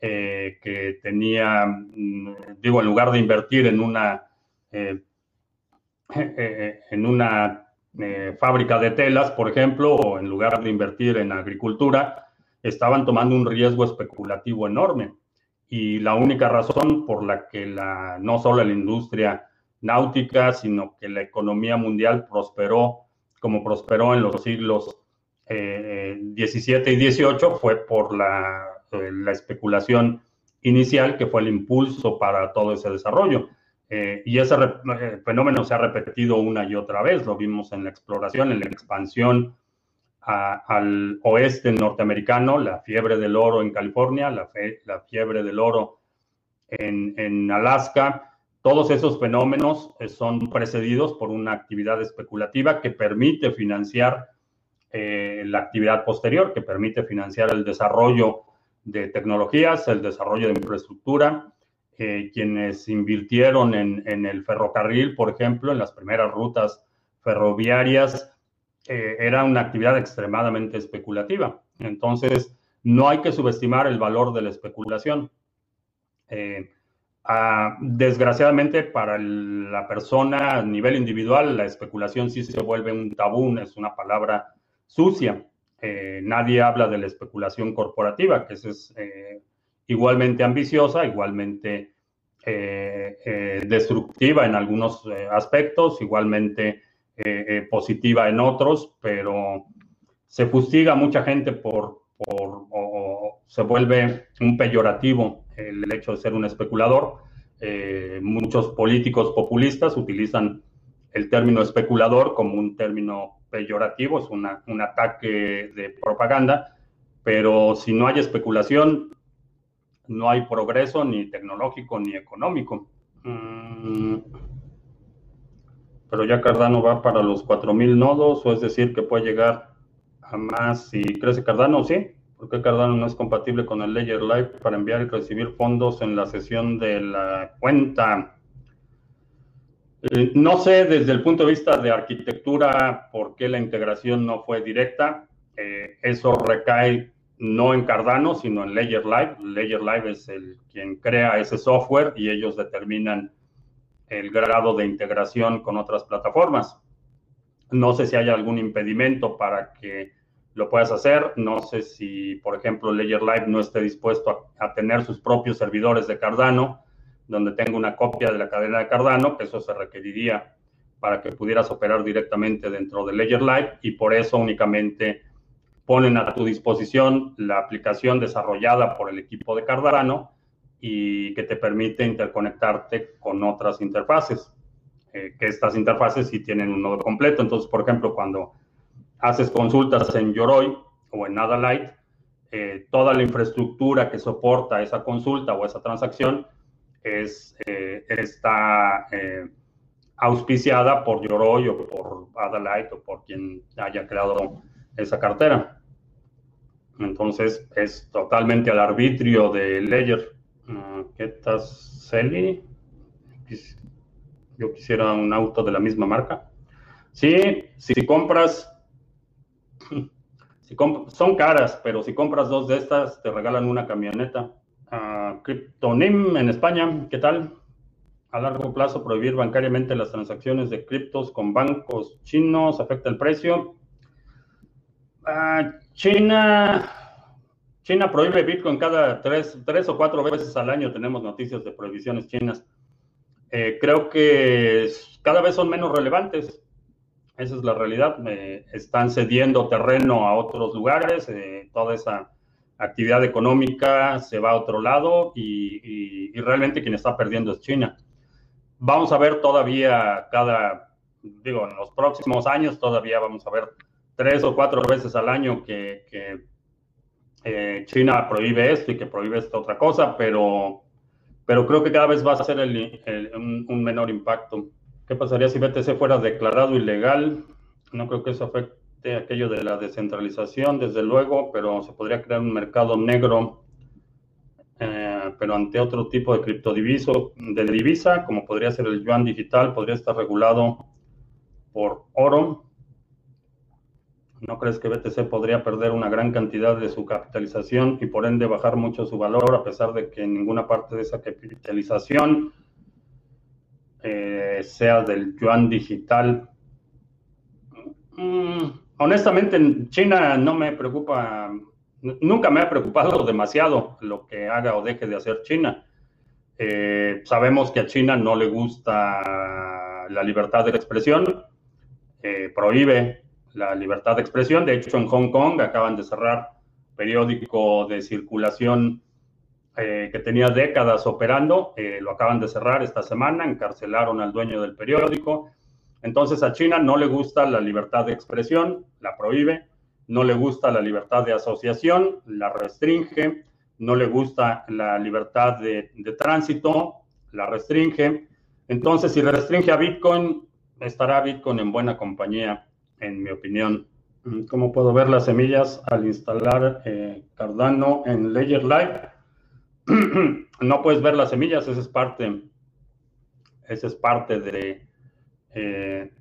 eh, que tenía, mm, digo, en lugar de invertir en una, eh, eh, en una fábrica de telas, por ejemplo, o en lugar de invertir en agricultura, estaban tomando un riesgo especulativo enorme. Y la única razón por la que la, no solo la industria náutica, sino que la economía mundial prosperó como prosperó en los siglos eh, 17 y 18 fue por la, eh, la, especulación inicial que fue el impulso para todo ese desarrollo. Eh, y ese eh, fenómeno se ha repetido una y otra vez, lo vimos en la exploración, en la expansión al oeste norteamericano, la fiebre del oro en California, la, fiebre del oro en, Alaska. Todos esos fenómenos eh, son precedidos por una actividad especulativa que permite financiar eh, la actividad posterior, que permite financiar el desarrollo de tecnologías, el desarrollo de infraestructura. Eh, quienes invirtieron en el ferrocarril, por ejemplo, en las primeras rutas ferroviarias, eh, era una actividad extremadamente especulativa. Entonces, no hay que subestimar el valor de la especulación. Eh, desgraciadamente, para la persona a nivel individual, la especulación sí se vuelve un tabú, es una palabra sucia. Eh, nadie habla de la especulación corporativa, que es igualmente ambiciosa, igualmente destructiva en algunos aspectos, igualmente eh, eh, positiva en otros, pero se fustiga mucha gente por, por o, se vuelve un peyorativo el hecho de ser un especulador. Eh, muchos políticos populistas utilizan el término especulador como un término peyorativo, es una, un ataque de propaganda, pero si no hay especulación, no hay progreso ni tecnológico ni económico. Mm pero ya Cardano va para los 4000 nodos, o es decir, que puede llegar a más si crece Cardano, sí, porque Cardano no es compatible con el Ledger Live para enviar y recibir fondos en la sesión de la cuenta. Eh, no sé desde el punto de vista de arquitectura por qué la integración no fue directa. Eh, eso recae no en Cardano, sino en Ledger Live. Ledger Live es el quien crea ese software y ellos determinan el grado de integración con otras plataformas. No sé si hay algún impedimento para que lo puedas hacer. No sé si, por ejemplo, Ledger Live no esté dispuesto a, tener sus propios servidores de Cardano, donde tenga una copia de la cadena de Cardano, que eso se requeriría para que pudieras operar directamente dentro de Ledger Live y por eso únicamente ponen a tu disposición la aplicación desarrollada por el equipo de Cardano y que te permite interconectarte con otras interfaces, eh, que estas interfaces sí tienen un nodo completo. Entonces, por ejemplo, cuando haces consultas en Yoroi o en Adalite, eh, toda la infraestructura que soporta esa consulta o esa transacción es, eh, está auspiciada por Yoroi o por Adalite o por quien haya creado esa cartera. Entonces es totalmente al arbitrio de Ledger. ¿Qué tal, Celi? Yo quisiera un auto de la misma marca. Sí, si compras, [LAUGHS] si son caras, pero si compras dos de estas, te regalan una camioneta. Uh, Cryptonim en España, ¿qué tal? A largo plazo, prohibir bancariamente las transacciones de criptos con bancos chinos afecta el precio. Uh, China, China prohíbe Bitcoin cada tres, tres, o cuatro veces al año. Tenemos noticias de prohibiciones chinas. Eh, creo que cada vez son menos relevantes. Esa es la realidad. están cediendo terreno a otros lugares. Eh, toda esa actividad económica se va a otro lado y, y, realmente quien está perdiendo es China. Vamos a ver todavía cada, digo, en los próximos años todavía vamos a ver tres o cuatro veces al año que, que eh, China prohíbe esto y que prohíbe esta otra cosa, pero, pero creo que cada vez va a ser un, menor impacto. ¿Qué pasaría si BTC fuera declarado ilegal? No creo que eso afecte aquello de la descentralización, desde luego, pero se podría crear un mercado negro, eh, pero ante otro tipo de criptodiviso, de divisa, como podría ser el yuan digital, podría estar regulado por oro ¿No crees que BTC podría perder una gran cantidad de su capitalización y por ende bajar mucho su valor a pesar de que ninguna parte de esa capitalización eh, sea del yuan digital? Mm, honestamente, en China no me preocupa nunca me ha preocupado demasiado lo que haga o deje de hacer China. Eh, sabemos que a China no le gusta la libertad de expresión, eh, prohíbe la libertad de expresión. De hecho, en Hong Kong acaban de cerrar periódico de circulación eh, que tenía décadas operando, lo acaban de cerrar esta semana, encarcelaron al dueño del periódico. Entonces a China no le gusta la libertad de expresión, la prohíbe, no le gusta la libertad de asociación, la restringe, no le gusta la libertad de, tránsito, la restringe. Entonces, si restringe a Bitcoin, estará Bitcoin en buena compañía, en mi opinión. Mm, ¿Cómo puedo ver las semillas al instalar eh, Cardano en Ledger Live? [CLEARS THROAT] no puedes ver las semillas, esa es parte, esa es parte de, eh,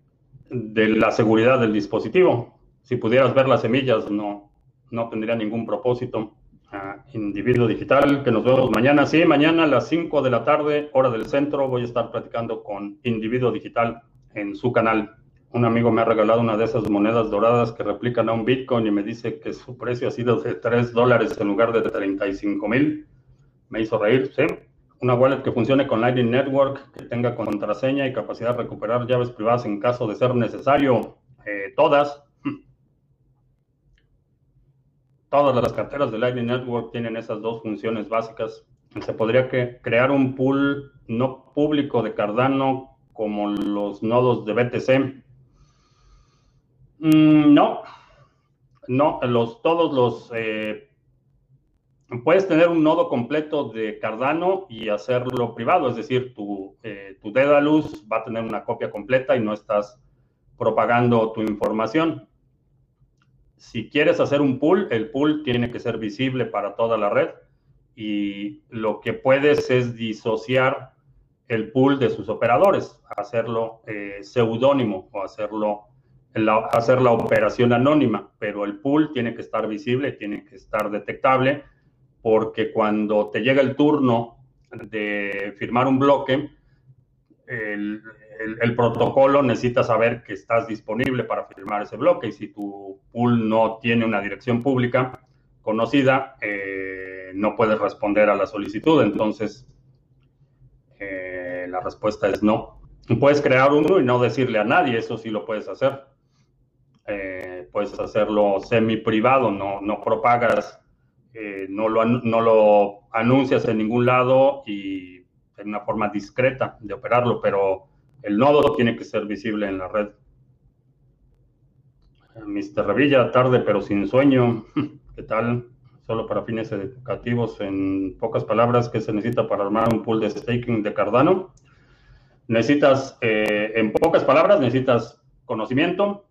de la seguridad del dispositivo. Si pudieras ver las semillas, no, no tendría ningún propósito individuo digital, que nos vemos mañana. Sí, mañana a las 5 de la tarde, hora del centro, voy a estar platicando con individuo digital en su canal. Un amigo me ha regalado una de esas monedas doradas que replican a un Bitcoin y me dice que su precio ha sido de 3 dólares en lugar de 35 mil. Me hizo reír, sí. Una wallet que funcione con Lightning Network, que tenga contraseña y capacidad de recuperar llaves privadas en caso de ser necesario. Eh, todas, [LAUGHS] todas las carteras de Lightning Network tienen esas dos funciones básicas. Se podría que crear un pool no público de Cardano como los nodos de BTC. Mm, no, no, los, todos los... Eh, puedes tener un nodo completo de Cardano y hacerlo privado, es decir, tu, eh, tu Dedalus va a tener una copia completa y no estás propagando tu información. Si quieres hacer un pool, el pool tiene que ser visible para toda la red y lo que puedes es disociar el pool de sus operadores, hacerlo eh, seudónimo o hacerlo hacer la operación anónima, pero el pool tiene que estar visible, tiene que estar detectable, porque cuando te llega el turno de firmar un bloque, el, protocolo necesita saber que estás disponible para firmar ese bloque y si tu pool no tiene una dirección pública conocida, eh, no puedes responder a la solicitud. Entonces, eh, la respuesta es no. Puedes crear uno y no decirle a nadie, eso sí lo puedes hacer. Eh, puedes hacerlo semi privado, no, no propagas, no, lo, no lo anuncias en ningún lado y en una forma discreta de operarlo, pero el nodo tiene que ser visible en la red. Mr. Revilla, tarde pero sin sueño. [LAUGHS] ¿Qué tal? Solo para fines educativos, en pocas palabras, ¿qué se necesita para armar un pool de staking de Cardano? Necesitas, eh, en pocas palabras, necesitas conocimiento,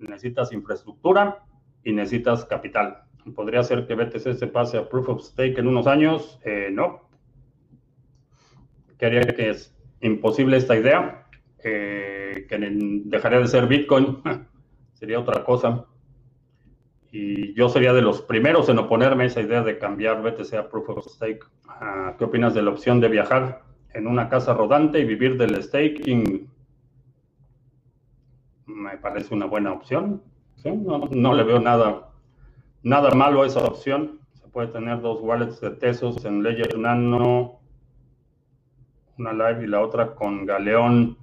necesitas infraestructura y necesitas capital. ¿Podría ser que BTC se pase a Proof of Stake en unos años? Eh, no. ¿Qué haría que es? imposible esta idea, eh, que dejaría de ser Bitcoin, [LAUGHS] sería otra cosa. Y yo sería de los primeros en oponerme a esa idea de cambiar BTC a Proof of Stake. Ah, ¿Qué opinas de la opción de viajar en una casa rodante y vivir del staking? Me parece una buena opción. No, le veo nada, nada malo a esa opción. Se puede tener dos wallets de Tesos en Ledger Nano una live y la otra con Galeón.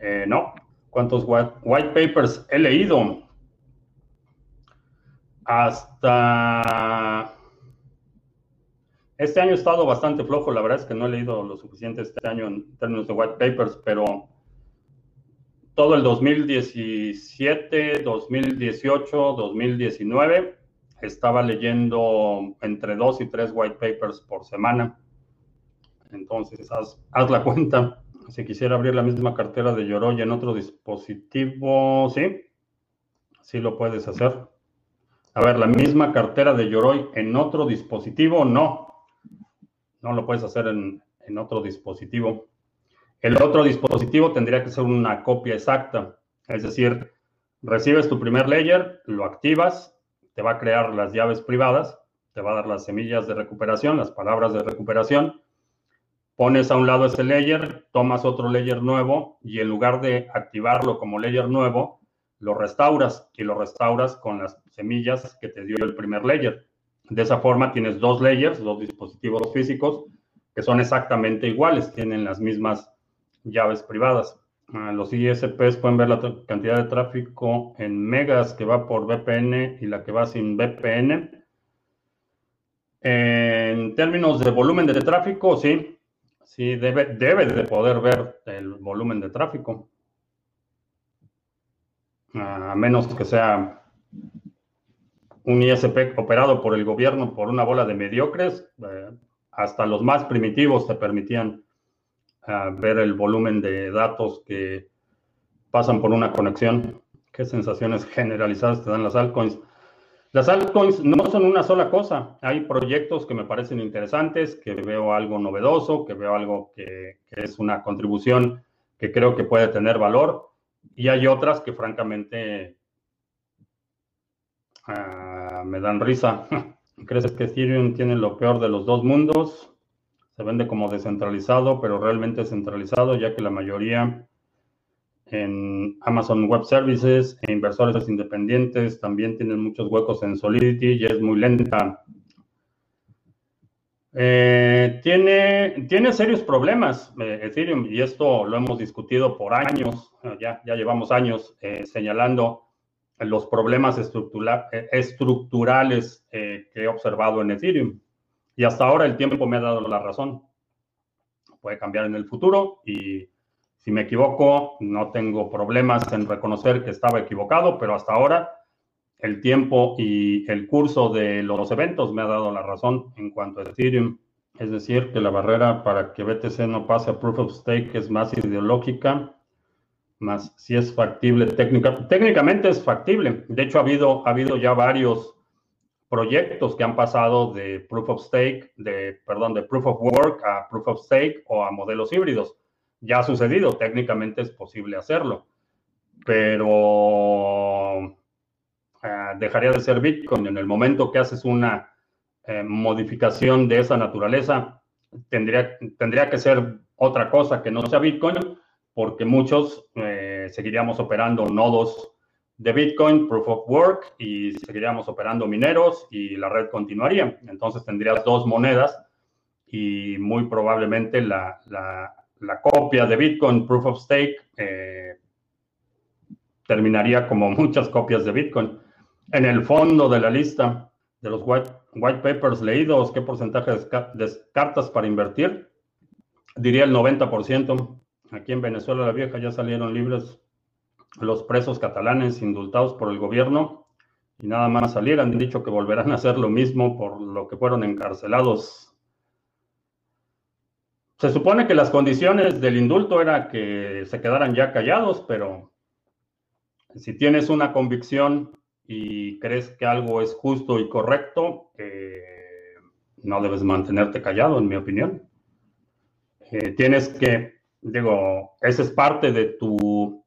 Eh, no, ¿cuántos white, papers he leído? Hasta este año he estado bastante flojo, la verdad es que no he leído lo suficiente este año en términos de white papers, pero todo el 2017, 2018, 2019 estaba leyendo entre dos y tres white papers por semana. Entonces, haz, la cuenta. Si quisiera abrir la misma cartera de Yoroi en otro dispositivo, ¿sí? Sí lo puedes hacer. A ver, la misma cartera de Yoroi en otro dispositivo, no. No lo puedes hacer en, en otro dispositivo. El otro dispositivo tendría que ser una copia exacta. Es decir, recibes tu primer layer, lo activas, te va a crear las llaves privadas, te va a dar las semillas de recuperación, las palabras de recuperación, pones a un lado ese layer, tomas otro layer nuevo y en lugar de activarlo como layer nuevo, lo restauras y lo restauras con las semillas que te dio el primer layer. De esa forma tienes dos layers, dos dispositivos físicos que son exactamente iguales, tienen las mismas llaves privadas. Ah, los ISPs pueden ver la cantidad de tráfico en megas que va por VPN y la que va sin VPN. En términos de volumen de tráfico, sí, sí, debe, debe de poder ver el volumen de tráfico. A menos que sea un ISP operado por el gobierno por una bola de mediocres, eh, hasta los más primitivos te permitían ver el volumen de datos que pasan por una conexión. ¿Qué sensaciones generalizadas te dan las altcoins? Las altcoins no son una sola cosa. Hay proyectos que me parecen interesantes, que veo algo novedoso, que veo algo que, que es una contribución que creo que puede tener valor. Y hay otras que francamente Ah, me dan risa. [LAUGHS] ¿Crees que Ethereum tiene lo peor de los dos mundos? Se vende como descentralizado, pero realmente centralizado, ya que la mayoría en Amazon Web Services e inversores independientes también tienen muchos huecos en Solidity y es muy lenta. Eh, tiene, tiene serios problemas eh, Ethereum y esto lo hemos discutido por años, ya, ya llevamos años eh, señalando los problemas eh, estructurales eh, que he observado en Ethereum. Y hasta ahora el tiempo me ha dado la razón. Puede cambiar en el futuro y si me equivoco, no tengo problemas en reconocer que estaba equivocado, pero hasta ahora el tiempo y el curso de los eventos me ha dado la razón en cuanto a Ethereum. Es decir, que la barrera para que BTC no pase a Proof of Stake es más ideológica más si es factible técnica. Técnicamente es factible. De hecho, ha habido, ha habido ya varios proyectos que han pasado de proof of stake, de, perdón, de proof of work a proof of stake o a modelos híbridos. Ya ha sucedido, técnicamente es posible hacerlo, pero eh, dejaría de ser Bitcoin. En el momento que haces una eh, modificación de esa naturaleza, tendría, tendría que ser otra cosa que no sea Bitcoin porque muchos eh, seguiríamos operando nodos de Bitcoin, Proof of Work, y seguiríamos operando mineros y la red continuaría. Entonces tendrías dos monedas y muy probablemente la, copia de Bitcoin, Proof of Stake, eh, terminaría como muchas copias de Bitcoin. En el fondo de la lista de los white, white papers leídos, ¿qué porcentaje descartas para invertir? Diría el 90%. Aquí en Venezuela la Vieja ya salieron libres los presos catalanes indultados por el gobierno y nada más salir han dicho que volverán a hacer lo mismo por lo que fueron encarcelados. Se supone que las condiciones del indulto era que se quedaran ya callados, pero si tienes una convicción y crees que algo es justo y correcto, eh, no debes mantenerte callado, en mi opinión. Eh, tienes que digo, esa es parte de tu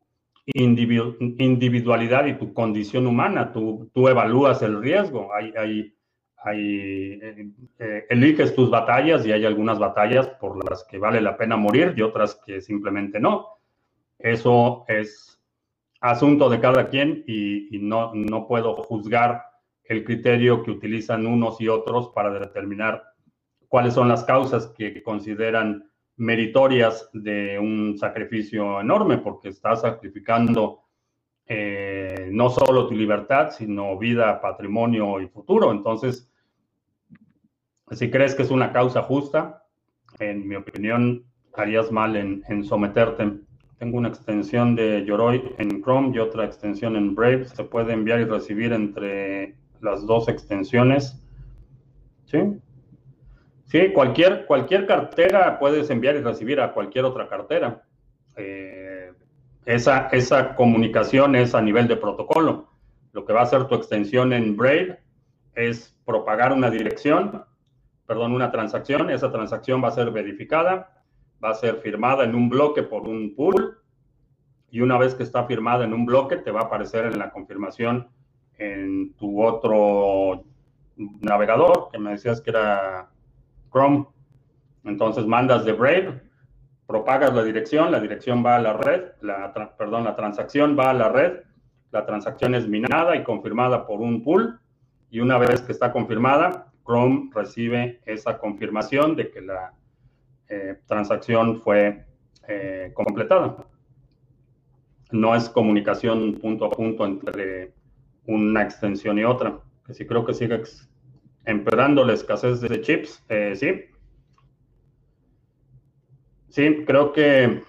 individualidad y tu condición humana. Tú, tú evalúas el riesgo. Hay, hay, hay eh, eh, eliges tus batallas y hay algunas batallas por las que vale la pena morir y otras que simplemente no. Eso es asunto de cada quien y, y no, no puedo juzgar el criterio que utilizan unos y otros para determinar cuáles son las causas que consideran meritorias de un sacrificio enorme, porque estás sacrificando eh, no solo tu libertad, sino vida, patrimonio y futuro. Entonces, si crees que es una causa justa, en mi opinión, harías mal en, en someterte. Tengo una extensión de Yoroi en Chrome y otra extensión en Brave. Se puede enviar y recibir entre las dos extensiones. ¿Sí? Sí, cualquier, cualquier cartera puedes enviar y recibir a cualquier otra cartera. Eh, esa, esa comunicación es a nivel de protocolo. Lo que va a hacer tu extensión en Brave es propagar una dirección, perdón, una transacción. Esa transacción va a ser verificada, va a ser firmada en un bloque por un pool y una vez que está firmada en un bloque te va a aparecer en la confirmación en tu otro navegador, que me decías que era Chrome. Entonces mandas de Brave, propagas la dirección, la dirección va a la red, la, perdón, la transacción va a la red, la transacción es minada y confirmada por un pool y una vez que está confirmada, Chrome recibe esa confirmación de que la transacción fue completada. No es comunicación punto a punto entre una extensión y otra, que sí creo que sigue empeorando la escasez de chips, sí. Sí, creo que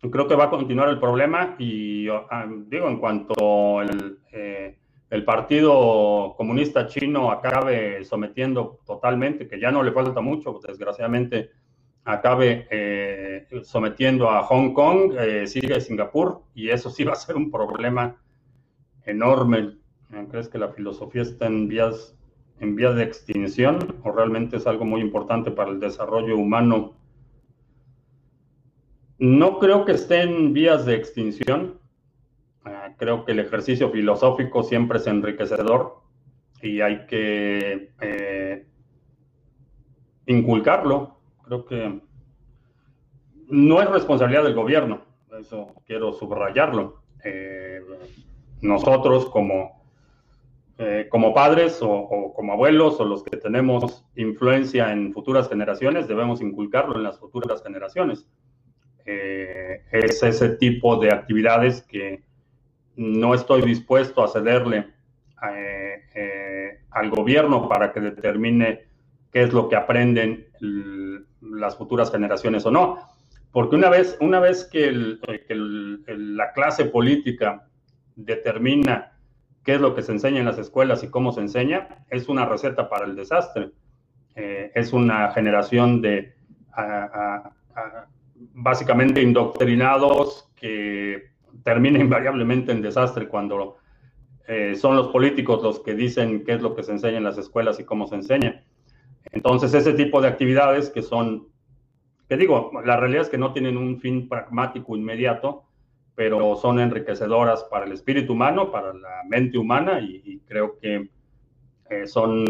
creo que va a continuar el problema y ah, digo, en cuanto el, eh, el, Partido Comunista Chino acabe sometiendo totalmente, que ya no le falta mucho, desgraciadamente, acabe eh, sometiendo a Hong Kong, eh, sigue Singapur, y eso sí va a ser un problema enorme. ¿Crees que la filosofía está en vías, en vías de extinción o realmente es algo muy importante para el desarrollo humano? No creo que esté en vías de extinción. Ah, creo que el ejercicio filosófico siempre es enriquecedor y hay que eh, inculcarlo. Creo que no es responsabilidad del gobierno, eso quiero subrayarlo. Eh, nosotros como, eh, como padres o, como abuelos o los que tenemos influencia en futuras generaciones debemos inculcarlo en las futuras generaciones. Eh, es ese tipo de actividades que no estoy dispuesto a cederle eh, eh, al gobierno para que determine qué es lo que aprenden las futuras generaciones o no. Porque una vez, una vez que, la clase política determina qué es lo que se enseña en las escuelas y cómo se enseña, es una receta para el desastre. es una generación de básicamente indoctrinados que termina [LAUGHS] invariablemente en desastre cuando eh, son los políticos los que dicen qué es lo que se enseña en las escuelas y cómo se enseña. Entonces, ese tipo de actividades que son, que digo, la realidad es que no tienen un fin pragmático inmediato, pero son enriquecedoras para el espíritu humano, para la mente humana y, creo que eh, son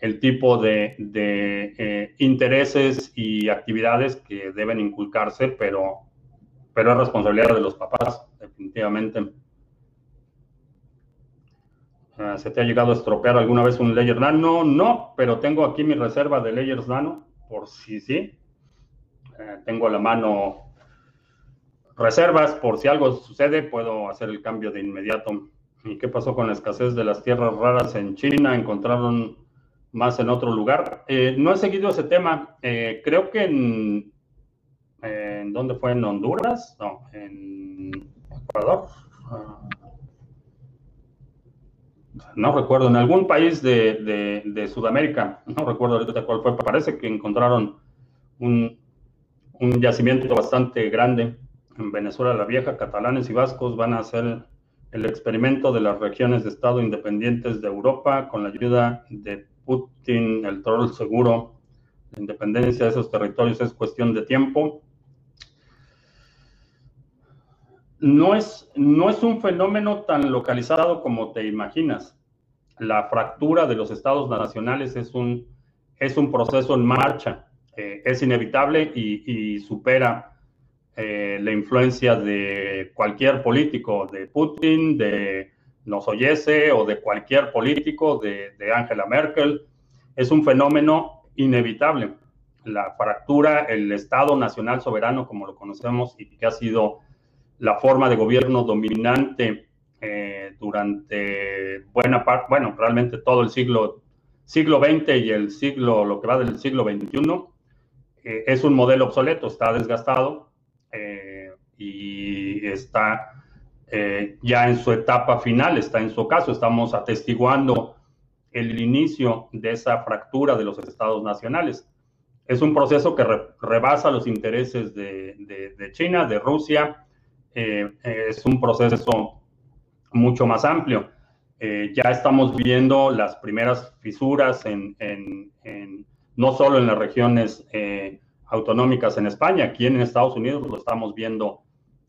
el tipo de, eh, intereses y actividades que deben inculcarse, pero, pero es responsabilidad de los papás, definitivamente. Ah, ¿Se te ha llegado a estropear alguna vez un Layers Nano? No, pero tengo aquí mi reserva de Layers Nano, por si sí. Eh, tengo a la mano reservas, por si algo sucede, puedo hacer el cambio de inmediato. ¿Y qué pasó con la escasez de las tierras raras en China? Encontraron más en otro lugar. Eh, no he seguido ese tema. Eh, creo que en, en. ¿Dónde fue? ¿En Honduras? No, en Ecuador. Ah. no recuerdo, en algún país de, de, Sudamérica, no recuerdo ahorita cuál fue, parece que encontraron un, un yacimiento bastante grande en Venezuela la Vieja, catalanes y vascos van a hacer el experimento de las regiones de Estado independientes de Europa con la ayuda de Putin, el troll seguro, la independencia de esos territorios es cuestión de tiempo. No es, no es un fenómeno tan localizado como te imaginas. La fractura de los estados nacionales es un, es un proceso en marcha, eh, es inevitable y, supera eh, la influencia de cualquier político, de Putin, de nos oyese o de cualquier político, de, Angela Merkel. Es un fenómeno inevitable. La fractura, el Estado Nacional Soberano, como lo conocemos, y que ha sido la forma de gobierno dominante eh, durante buena parte, bueno, realmente todo el siglo, siglo XX y el siglo, lo que va del siglo XXI, eh, es un modelo obsoleto, está desgastado eh, y está eh, ya en su etapa final, está en su caso, estamos atestiguando el inicio de esa fractura de los estados nacionales. Es un proceso que rebasa los intereses de, China, de Rusia, eh, es un proceso mucho más amplio. Eh, ya estamos viendo las primeras fisuras en, no solo en las regiones autonómicas en España, aquí en Estados Unidos lo estamos viendo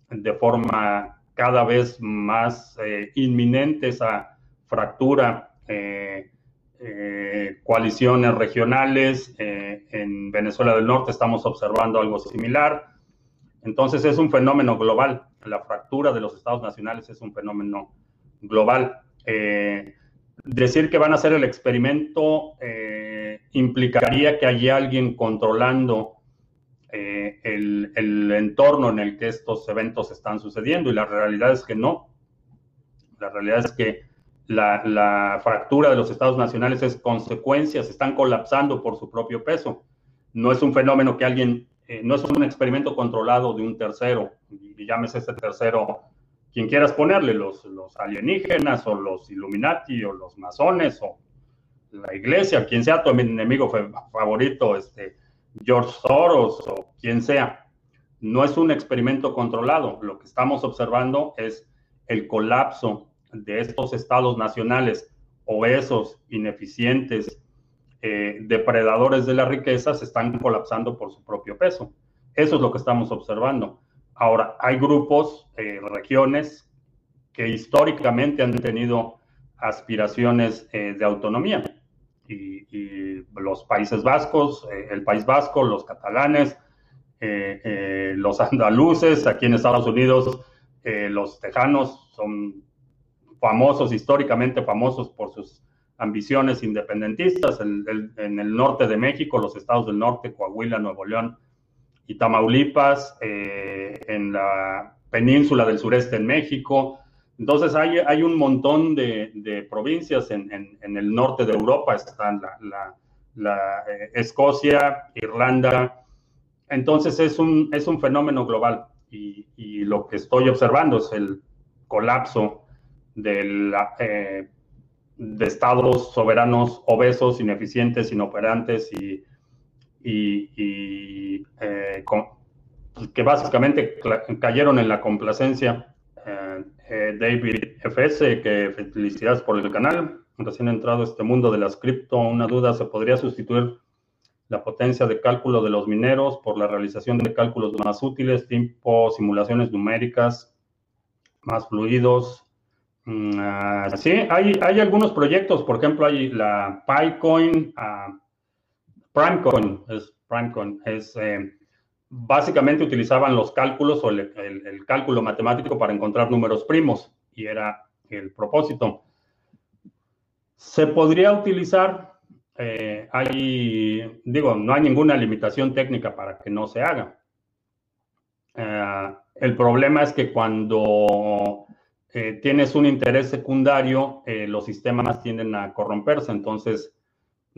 de forma cada vez más eh, inminente esa fractura, eh, eh, coaliciones regionales. en Venezuela del Norte estamos observando algo similar. Entonces es un fenómeno global. La fractura de los estados nacionales es un fenómeno global. decir que van a hacer el experimento implicaría que haya alguien controlando el, el, entorno en el que estos eventos están sucediendo y la realidad es que no. La realidad es que la, fractura de los estados nacionales es consecuencia, se están colapsando por su propio peso. No es un fenómeno que alguien, eh, no es un experimento controlado de un tercero, y, llámese ese tercero quien quieras ponerle, los, los alienígenas o los Illuminati o los masones o la iglesia, quien sea tu enemigo favorito, este, George Soros o quien sea. No es un experimento controlado. Lo que estamos observando es el colapso de estos estados nacionales obesos, ineficientes, eh, depredadores de la riqueza, se están colapsando por su propio peso. Eso es lo que estamos observando. Ahora, hay grupos, eh, regiones que históricamente han tenido aspiraciones eh, de autonomía. Y, los Países Vascos, el País Vasco, los catalanes, los [LAUGHS] andaluces, aquí en Estados Unidos, los tejanos son famosos, históricamente famosos por sus ambiciones independentistas, en el norte de México, los estados del norte, Coahuila, Nuevo León y Tamaulipas, eh, en la península del sureste en México. Entonces hay, hay un montón de, provincias en, el norte de Europa, están la, eh, Escocia, Irlanda. Entonces es un, es un fenómeno global y, y lo que estoy observando es el colapso de, eh, de estados soberanos obesos, ineficientes, inoperantes y, y, eh, que básicamente cayeron en la complacencia. Eh, David FS, que felicidades por el canal. Recién entrado a este mundo de las cripto, una duda, ¿se podría sustituir la potencia de cálculo de los mineros por la realización de cálculos más útiles, tipo simulaciones numéricas más fluidos, Mm, ah, sí, hay, algunos proyectos, por ejemplo, hay la PyCoin, uh, PrimeCoin, es PrimeCoin, es eh, básicamente utilizaban los cálculos o el, cálculo matemático para encontrar números primos y era el propósito. Se podría utilizar, eh, digo, no hay ninguna limitación técnica para que no se haga. Eh, el problema es que cuando eh, tienes un interés secundario, eh, los sistemas tienden a corromperse. Entonces,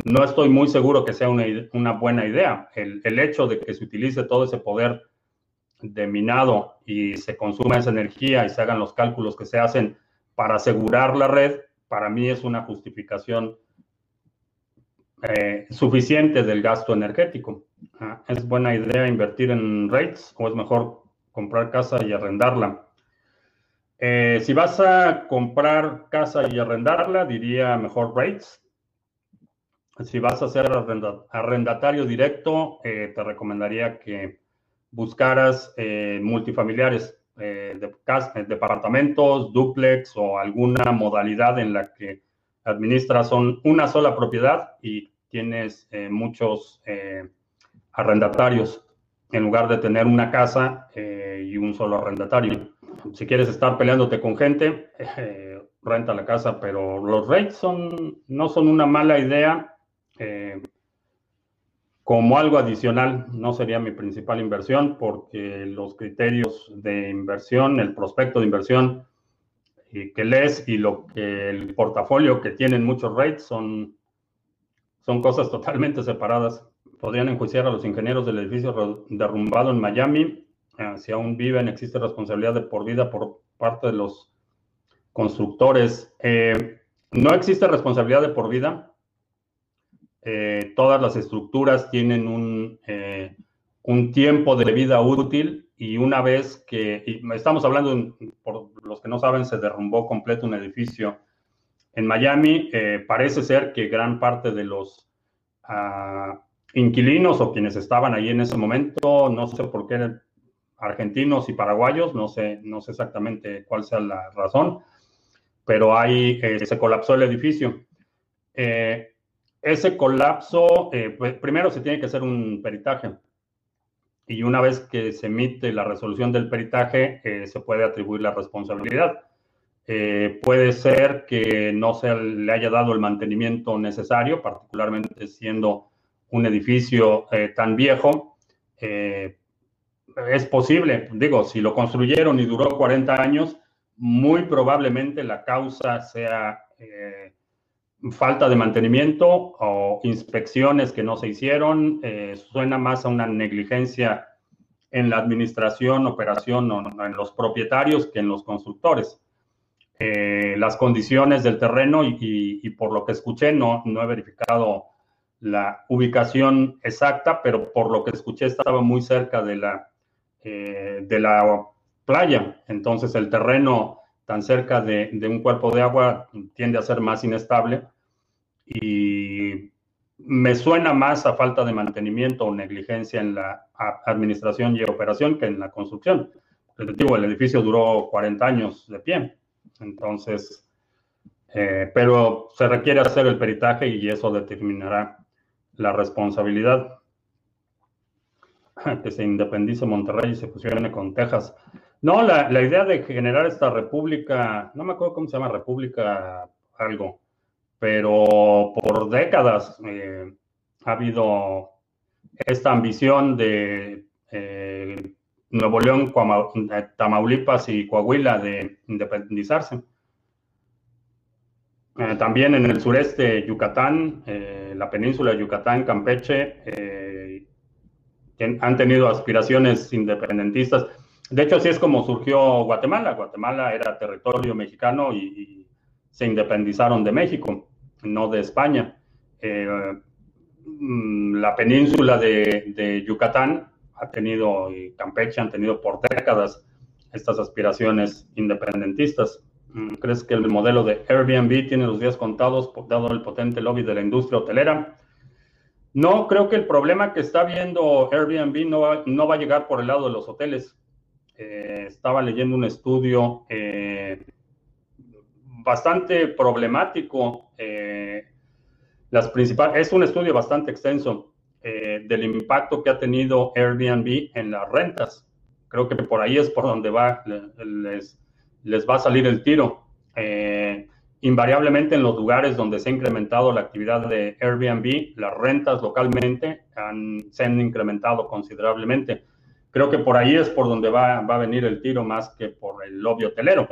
no estoy muy seguro que sea una, buena idea. El, hecho de que se utilice todo ese poder de minado y se consuma esa energía y se hagan los cálculos que se hacen para asegurar la red, para mí es una justificación eh, suficiente del gasto energético. Ah, ¿Es buena idea invertir en rates o es mejor comprar casa y arrendarla? Eh, si vas a comprar casa y arrendarla, diría mejor rates. Si vas a ser arrendatario directo, eh, te recomendaría que buscaras eh, multifamiliares, de departamentos, duplex o alguna modalidad en la que administras una sola propiedad y tienes muchos arrendatarios en lugar de tener una casa y un solo arrendatario si quieres estar peleándote con gente, [LAUGHS] eh, renta la casa, pero los rates son, no son una mala idea. Eh, como algo adicional, no sería mi principal inversión porque los criterios de inversión, el prospecto de inversión que lees y lo que el portafolio que tienen muchos rates son, son cosas totalmente separadas. Podrían enjuiciar a los ingenieros del edificio derrumbado en Miami Ah, si aún viven, existe responsabilidad de por vida por parte de los constructores. Eh, no existe responsabilidad de por vida. Eh, todas las estructuras tienen un, eh, un, tiempo de vida útil y una vez que, estamos hablando, por los que no saben, se derrumbó completo un edificio en Miami. parece ser que gran parte de los ah, inquilinos o quienes estaban ahí en ese momento, no sé por qué argentinos y paraguayos, no sé, no sé exactamente cuál sea la razón, pero ahí eh, se colapsó el edificio. Eh, ese colapso, eh, pues, primero se tiene que hacer un peritaje y una vez que se emite la resolución del peritaje, se puede atribuir la responsabilidad. Eh, puede ser que no se le haya dado el mantenimiento necesario, particularmente siendo un edificio eh, tan viejo. Eh, es posible, digo, si lo construyeron y duró 40 años, muy probablemente la causa sea falta de mantenimiento o inspecciones que no se hicieron. suena más a una negligencia en la administración, operación o en los propietarios que en los constructores. Eh, las condiciones del terreno y, por lo que escuché, no, no he verificado la ubicación exacta, pero por lo que escuché estaba muy cerca de la, eh, de la playa. Entonces el terreno tan cerca de, de, un cuerpo de agua tiende a ser más inestable y me suena más a falta de mantenimiento o negligencia en la administración y operación que en la construcción. El, el edificio duró 40 años de pie. Entonces, eh, pero se requiere hacer el peritaje y eso determinará la responsabilidad. [LAUGHS] Que se independice Monterrey y se fusione con Texas. No, la, idea de generar esta república, no me acuerdo cómo se llama, república algo, pero por décadas eh, ha habido esta ambición de eh, Nuevo León, Tamaulipas y Coahuila de independizarse. Eh, también en el sureste, Yucatán, eh, la península de Yucatán, Campeche, eh, han tenido aspiraciones independentistas. De hecho, así es como surgió Guatemala. Guatemala era territorio mexicano y, se independizaron de México, no de España. Mm, la península de Yucatán ha tenido, y Campeche han tenido por décadas estas aspiraciones independentistas. Mm, ¿Crees que el modelo de Airbnb tiene los días contados dado el potente lobby de la industria hotelera? No, creo que el problema que está viendo Airbnb no va, no va a llegar por el lado de los hoteles. Eh, estaba leyendo un estudio eh, bastante problemático. Eh, las principales, es un estudio bastante extenso. Del impacto que ha tenido Airbnb en las rentas. Creo que por ahí es por donde va, les, les va a salir el tiro. Invariablemente en los lugares donde se ha incrementado la actividad de Airbnb, las rentas localmente se han incrementado considerablemente. Creo que por ahí es por donde va, va a venir el tiro más que por el lobby hotelero.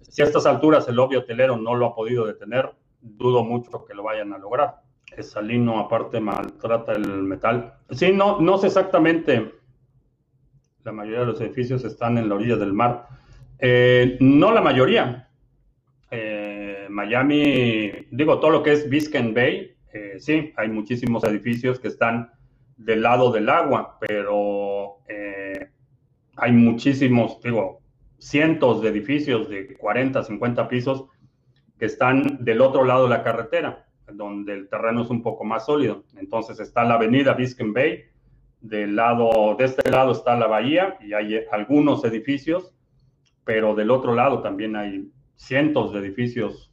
Si a estas alturas el lobby hotelero no lo ha podido detener, dudo mucho que lo vayan a lograr salino, aparte maltrata el metal. Sí, no, no sé exactamente. La mayoría de los edificios están en la orilla del mar. Eh, no la mayoría. Eh, Miami, digo, todo lo que es Biscayne Bay, eh, sí, hay muchísimos edificios que están del lado del agua, pero hay muchísimos, digo, cientos de edificios de 40, 50 pisos que están del otro lado de la carretera donde el terreno es un poco más sólido. Entonces está la avenida Biscayne Bay, del lado, de este lado está la bahía y hay algunos edificios, pero del otro lado también hay cientos de edificios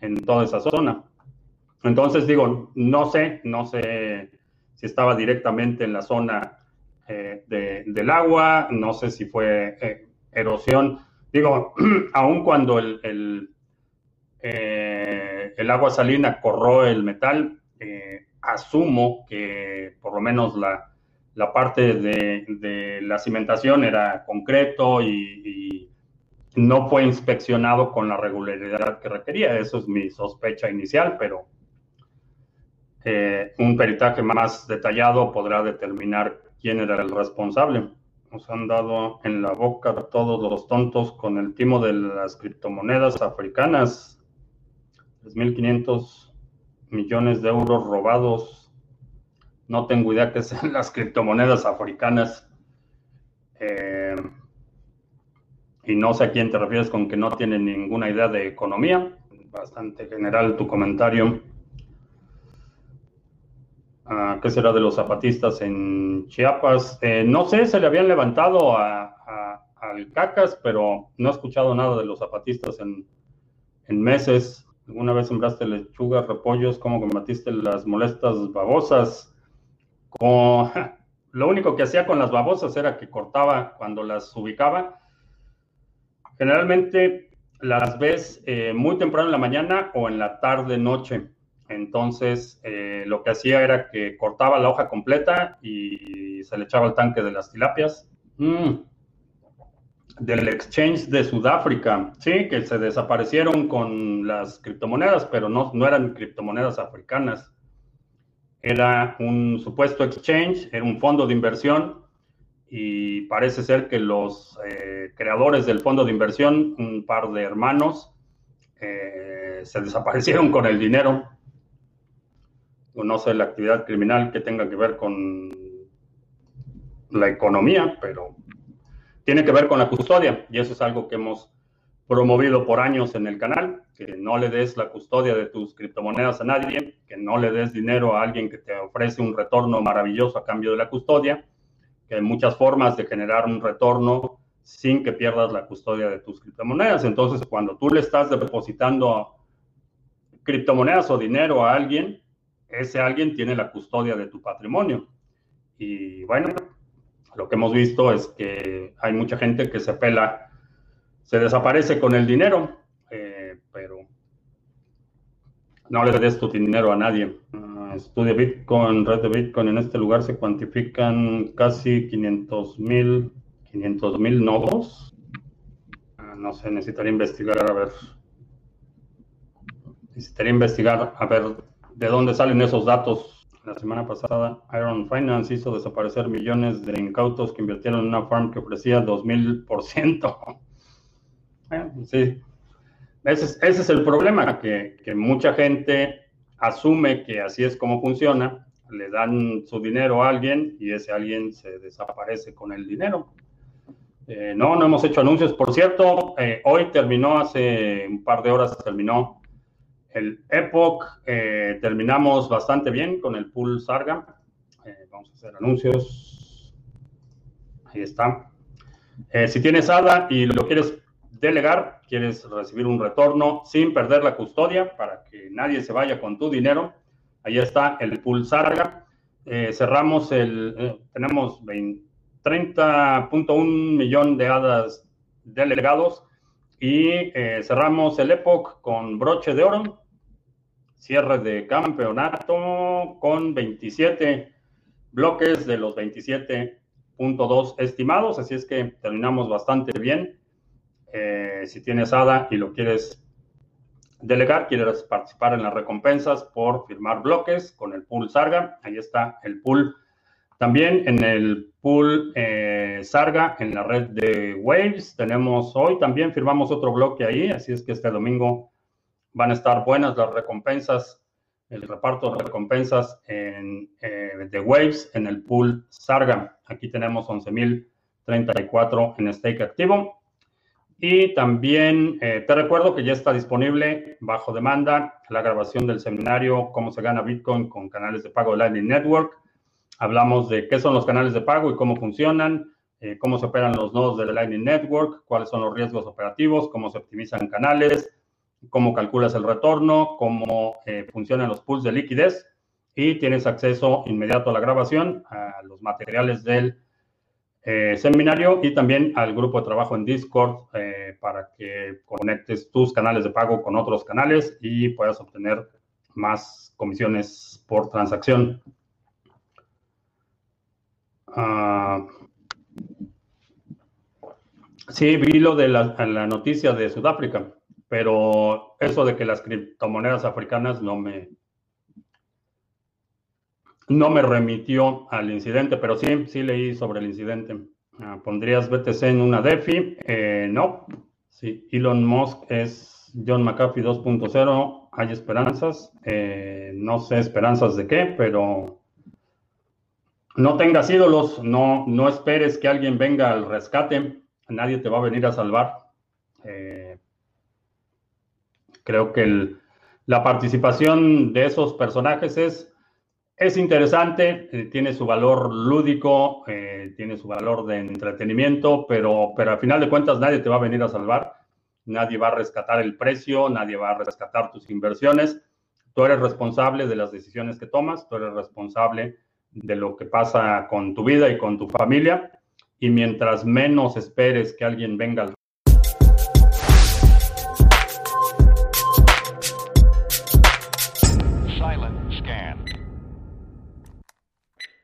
en toda esa zona. Entonces digo, no sé, no sé si estaba directamente en la zona eh, del agua, no sé si fue eh, erosión. Digo, [CLEARS THROAT] aun cuando el, eh, el agua salina corroe el metal, eh, asumo que por lo menos la, parte de, la cimentación era concreto y, no fue inspeccionado con la regularidad que requería. Eso es mi sospecha inicial, pero eh, un peritaje más detallado podrá determinar quién era el responsable. Nos han dado en la boca todos los tontos con el timo de las criptomonedas africanas. 3.500 millones de euros robados. No tengo idea qué sean las criptomonedas africanas. Eh, y no sé a quién te refieres con que no tiene ninguna idea de economía. Bastante general tu comentario. ¿Qué será de los zapatistas en Chiapas? Eh, no sé, se le habían levantado a, al CACAS, pero no he escuchado nada de los zapatistas en, en meses. ¿Alguna vez sembraste lechugas, repollos? ¿Cómo combatiste las molestas babosas? Lo único que hacía con las babosas era que cortaba cuando las ubicaba. Generalmente las ves eh, muy temprano en la mañana o en la tarde noche. Entonces, eh, lo que hacía era que cortaba la hoja completa y se le echaba el tanque de las tilapias. Mm. Del exchange de Sudáfrica, sí, que se desaparecieron con las criptomonedas, pero no, no eran criptomonedas africanas. Era un supuesto exchange, era un fondo de inversión y parece ser que los eh, creadores del fondo de inversión, un par de hermanos, eh, se desaparecieron con el dinero. No sé la actividad criminal que tenga que ver con la economía, pero tiene que ver con la custodia y eso es algo que hemos promovido por años en el canal, que no le des la custodia de tus criptomonedas a nadie, que no le des dinero a alguien que te ofrece un retorno maravilloso a cambio de la custodia que hay muchas formas de generar un retorno sin que pierdas la custodia de tus criptomonedas. Entonces, cuando tú le estás depositando criptomonedas o dinero a alguien, ese alguien tiene la custodia de tu patrimonio. Y bueno, lo que hemos visto es que hay mucha gente que se pela, se desaparece con el dinero, eh, pero no le des tu dinero a nadie estudia Bitcoin, red de Bitcoin, en este lugar se cuantifican casi 500 mil 500 mil nodos. Ah, no sé, necesitaría investigar a ver. Necesitaría investigar a ver de dónde salen esos datos. La semana pasada, Iron Finance hizo desaparecer millones de incautos que invirtieron en una farm que ofrecía 2000%. [LAUGHS] Bueno, sí. Ese es, ese es el problema, que, que mucha gente asume que así es como funciona, le dan su dinero a alguien y ese alguien se desaparece con el dinero. Eh, no, no hemos hecho anuncios. Por cierto, eh, hoy terminó, hace un par de horas terminó el Epoch. Eh, terminamos bastante bien con el pool Sarga. vamos a hacer anuncios. Ahí está. si tienes ADA y lo quieres delegar, quieres recibir un retorno sin perder la custodia para que nadie se vaya con tu dinero. Ahí está el pool Sarga. Eh, cerramos el, eh, tenemos 30.1 millón de hadas delegados y eh, cerramos el Epoch con broche de oro, cierre de campeonato con 27 bloques de los 27.2 estimados, así es que terminamos bastante bien. Eh, si tienes ADA y lo quieres delegar, quieres participar en las recompensas por firmar bloques con el pool Sarga, ahí está el pool. También en el pool eh, Sarga, en la red de Waves, tenemos hoy también firmamos otro bloque ahí, así es que este domingo van a estar buenas las recompensas, el reparto de recompensas en, eh, de Waves en el pool Sarga. Aquí tenemos 11.034 en stake activo. Y también eh, te recuerdo que ya está disponible bajo demanda la grabación del seminario Cómo se gana Bitcoin con canales de pago de Lightning Network. Hablamos de qué son los canales de pago y cómo funcionan, eh, cómo se operan los nodos de Lightning Network, cuáles son los riesgos operativos, cómo se optimizan canales, cómo calculas el retorno, cómo eh, funcionan los pools de liquidez y tienes acceso inmediato a la grabación, a los materiales del eh, seminario y también al grupo de trabajo en Discord eh, para que conectes tus canales de pago con otros canales y puedas obtener más comisiones por transacción. Uh, sí, vi lo de la, la, noticia de Sudáfrica, pero eso de que las criptomonedas africanas no me, no me remitió al incidente, pero sí, sí leí sobre el incidente. Ah, ¿Pondrías BTC en una DeFi? Eh, no. Sí, Elon Musk es John McAfee 2.0. Hay esperanzas. Eh, no sé esperanzas de qué, pero no tengas ídolos. No, no esperes que alguien venga al rescate. Nadie te va a venir a salvar. Eh, creo que la participación de esos personajes es es interesante, eh, tiene su valor lúdico, eh, tiene su valor de entretenimiento, pero, pero al final de cuentas nadie te va a venir a salvar, nadie va a rescatar el precio, nadie va a rescatar tus inversiones. Tú eres responsable de las decisiones que tomas, tú eres responsable de lo que pasa con tu vida y con tu familia. Y mientras menos esperes que alguien venga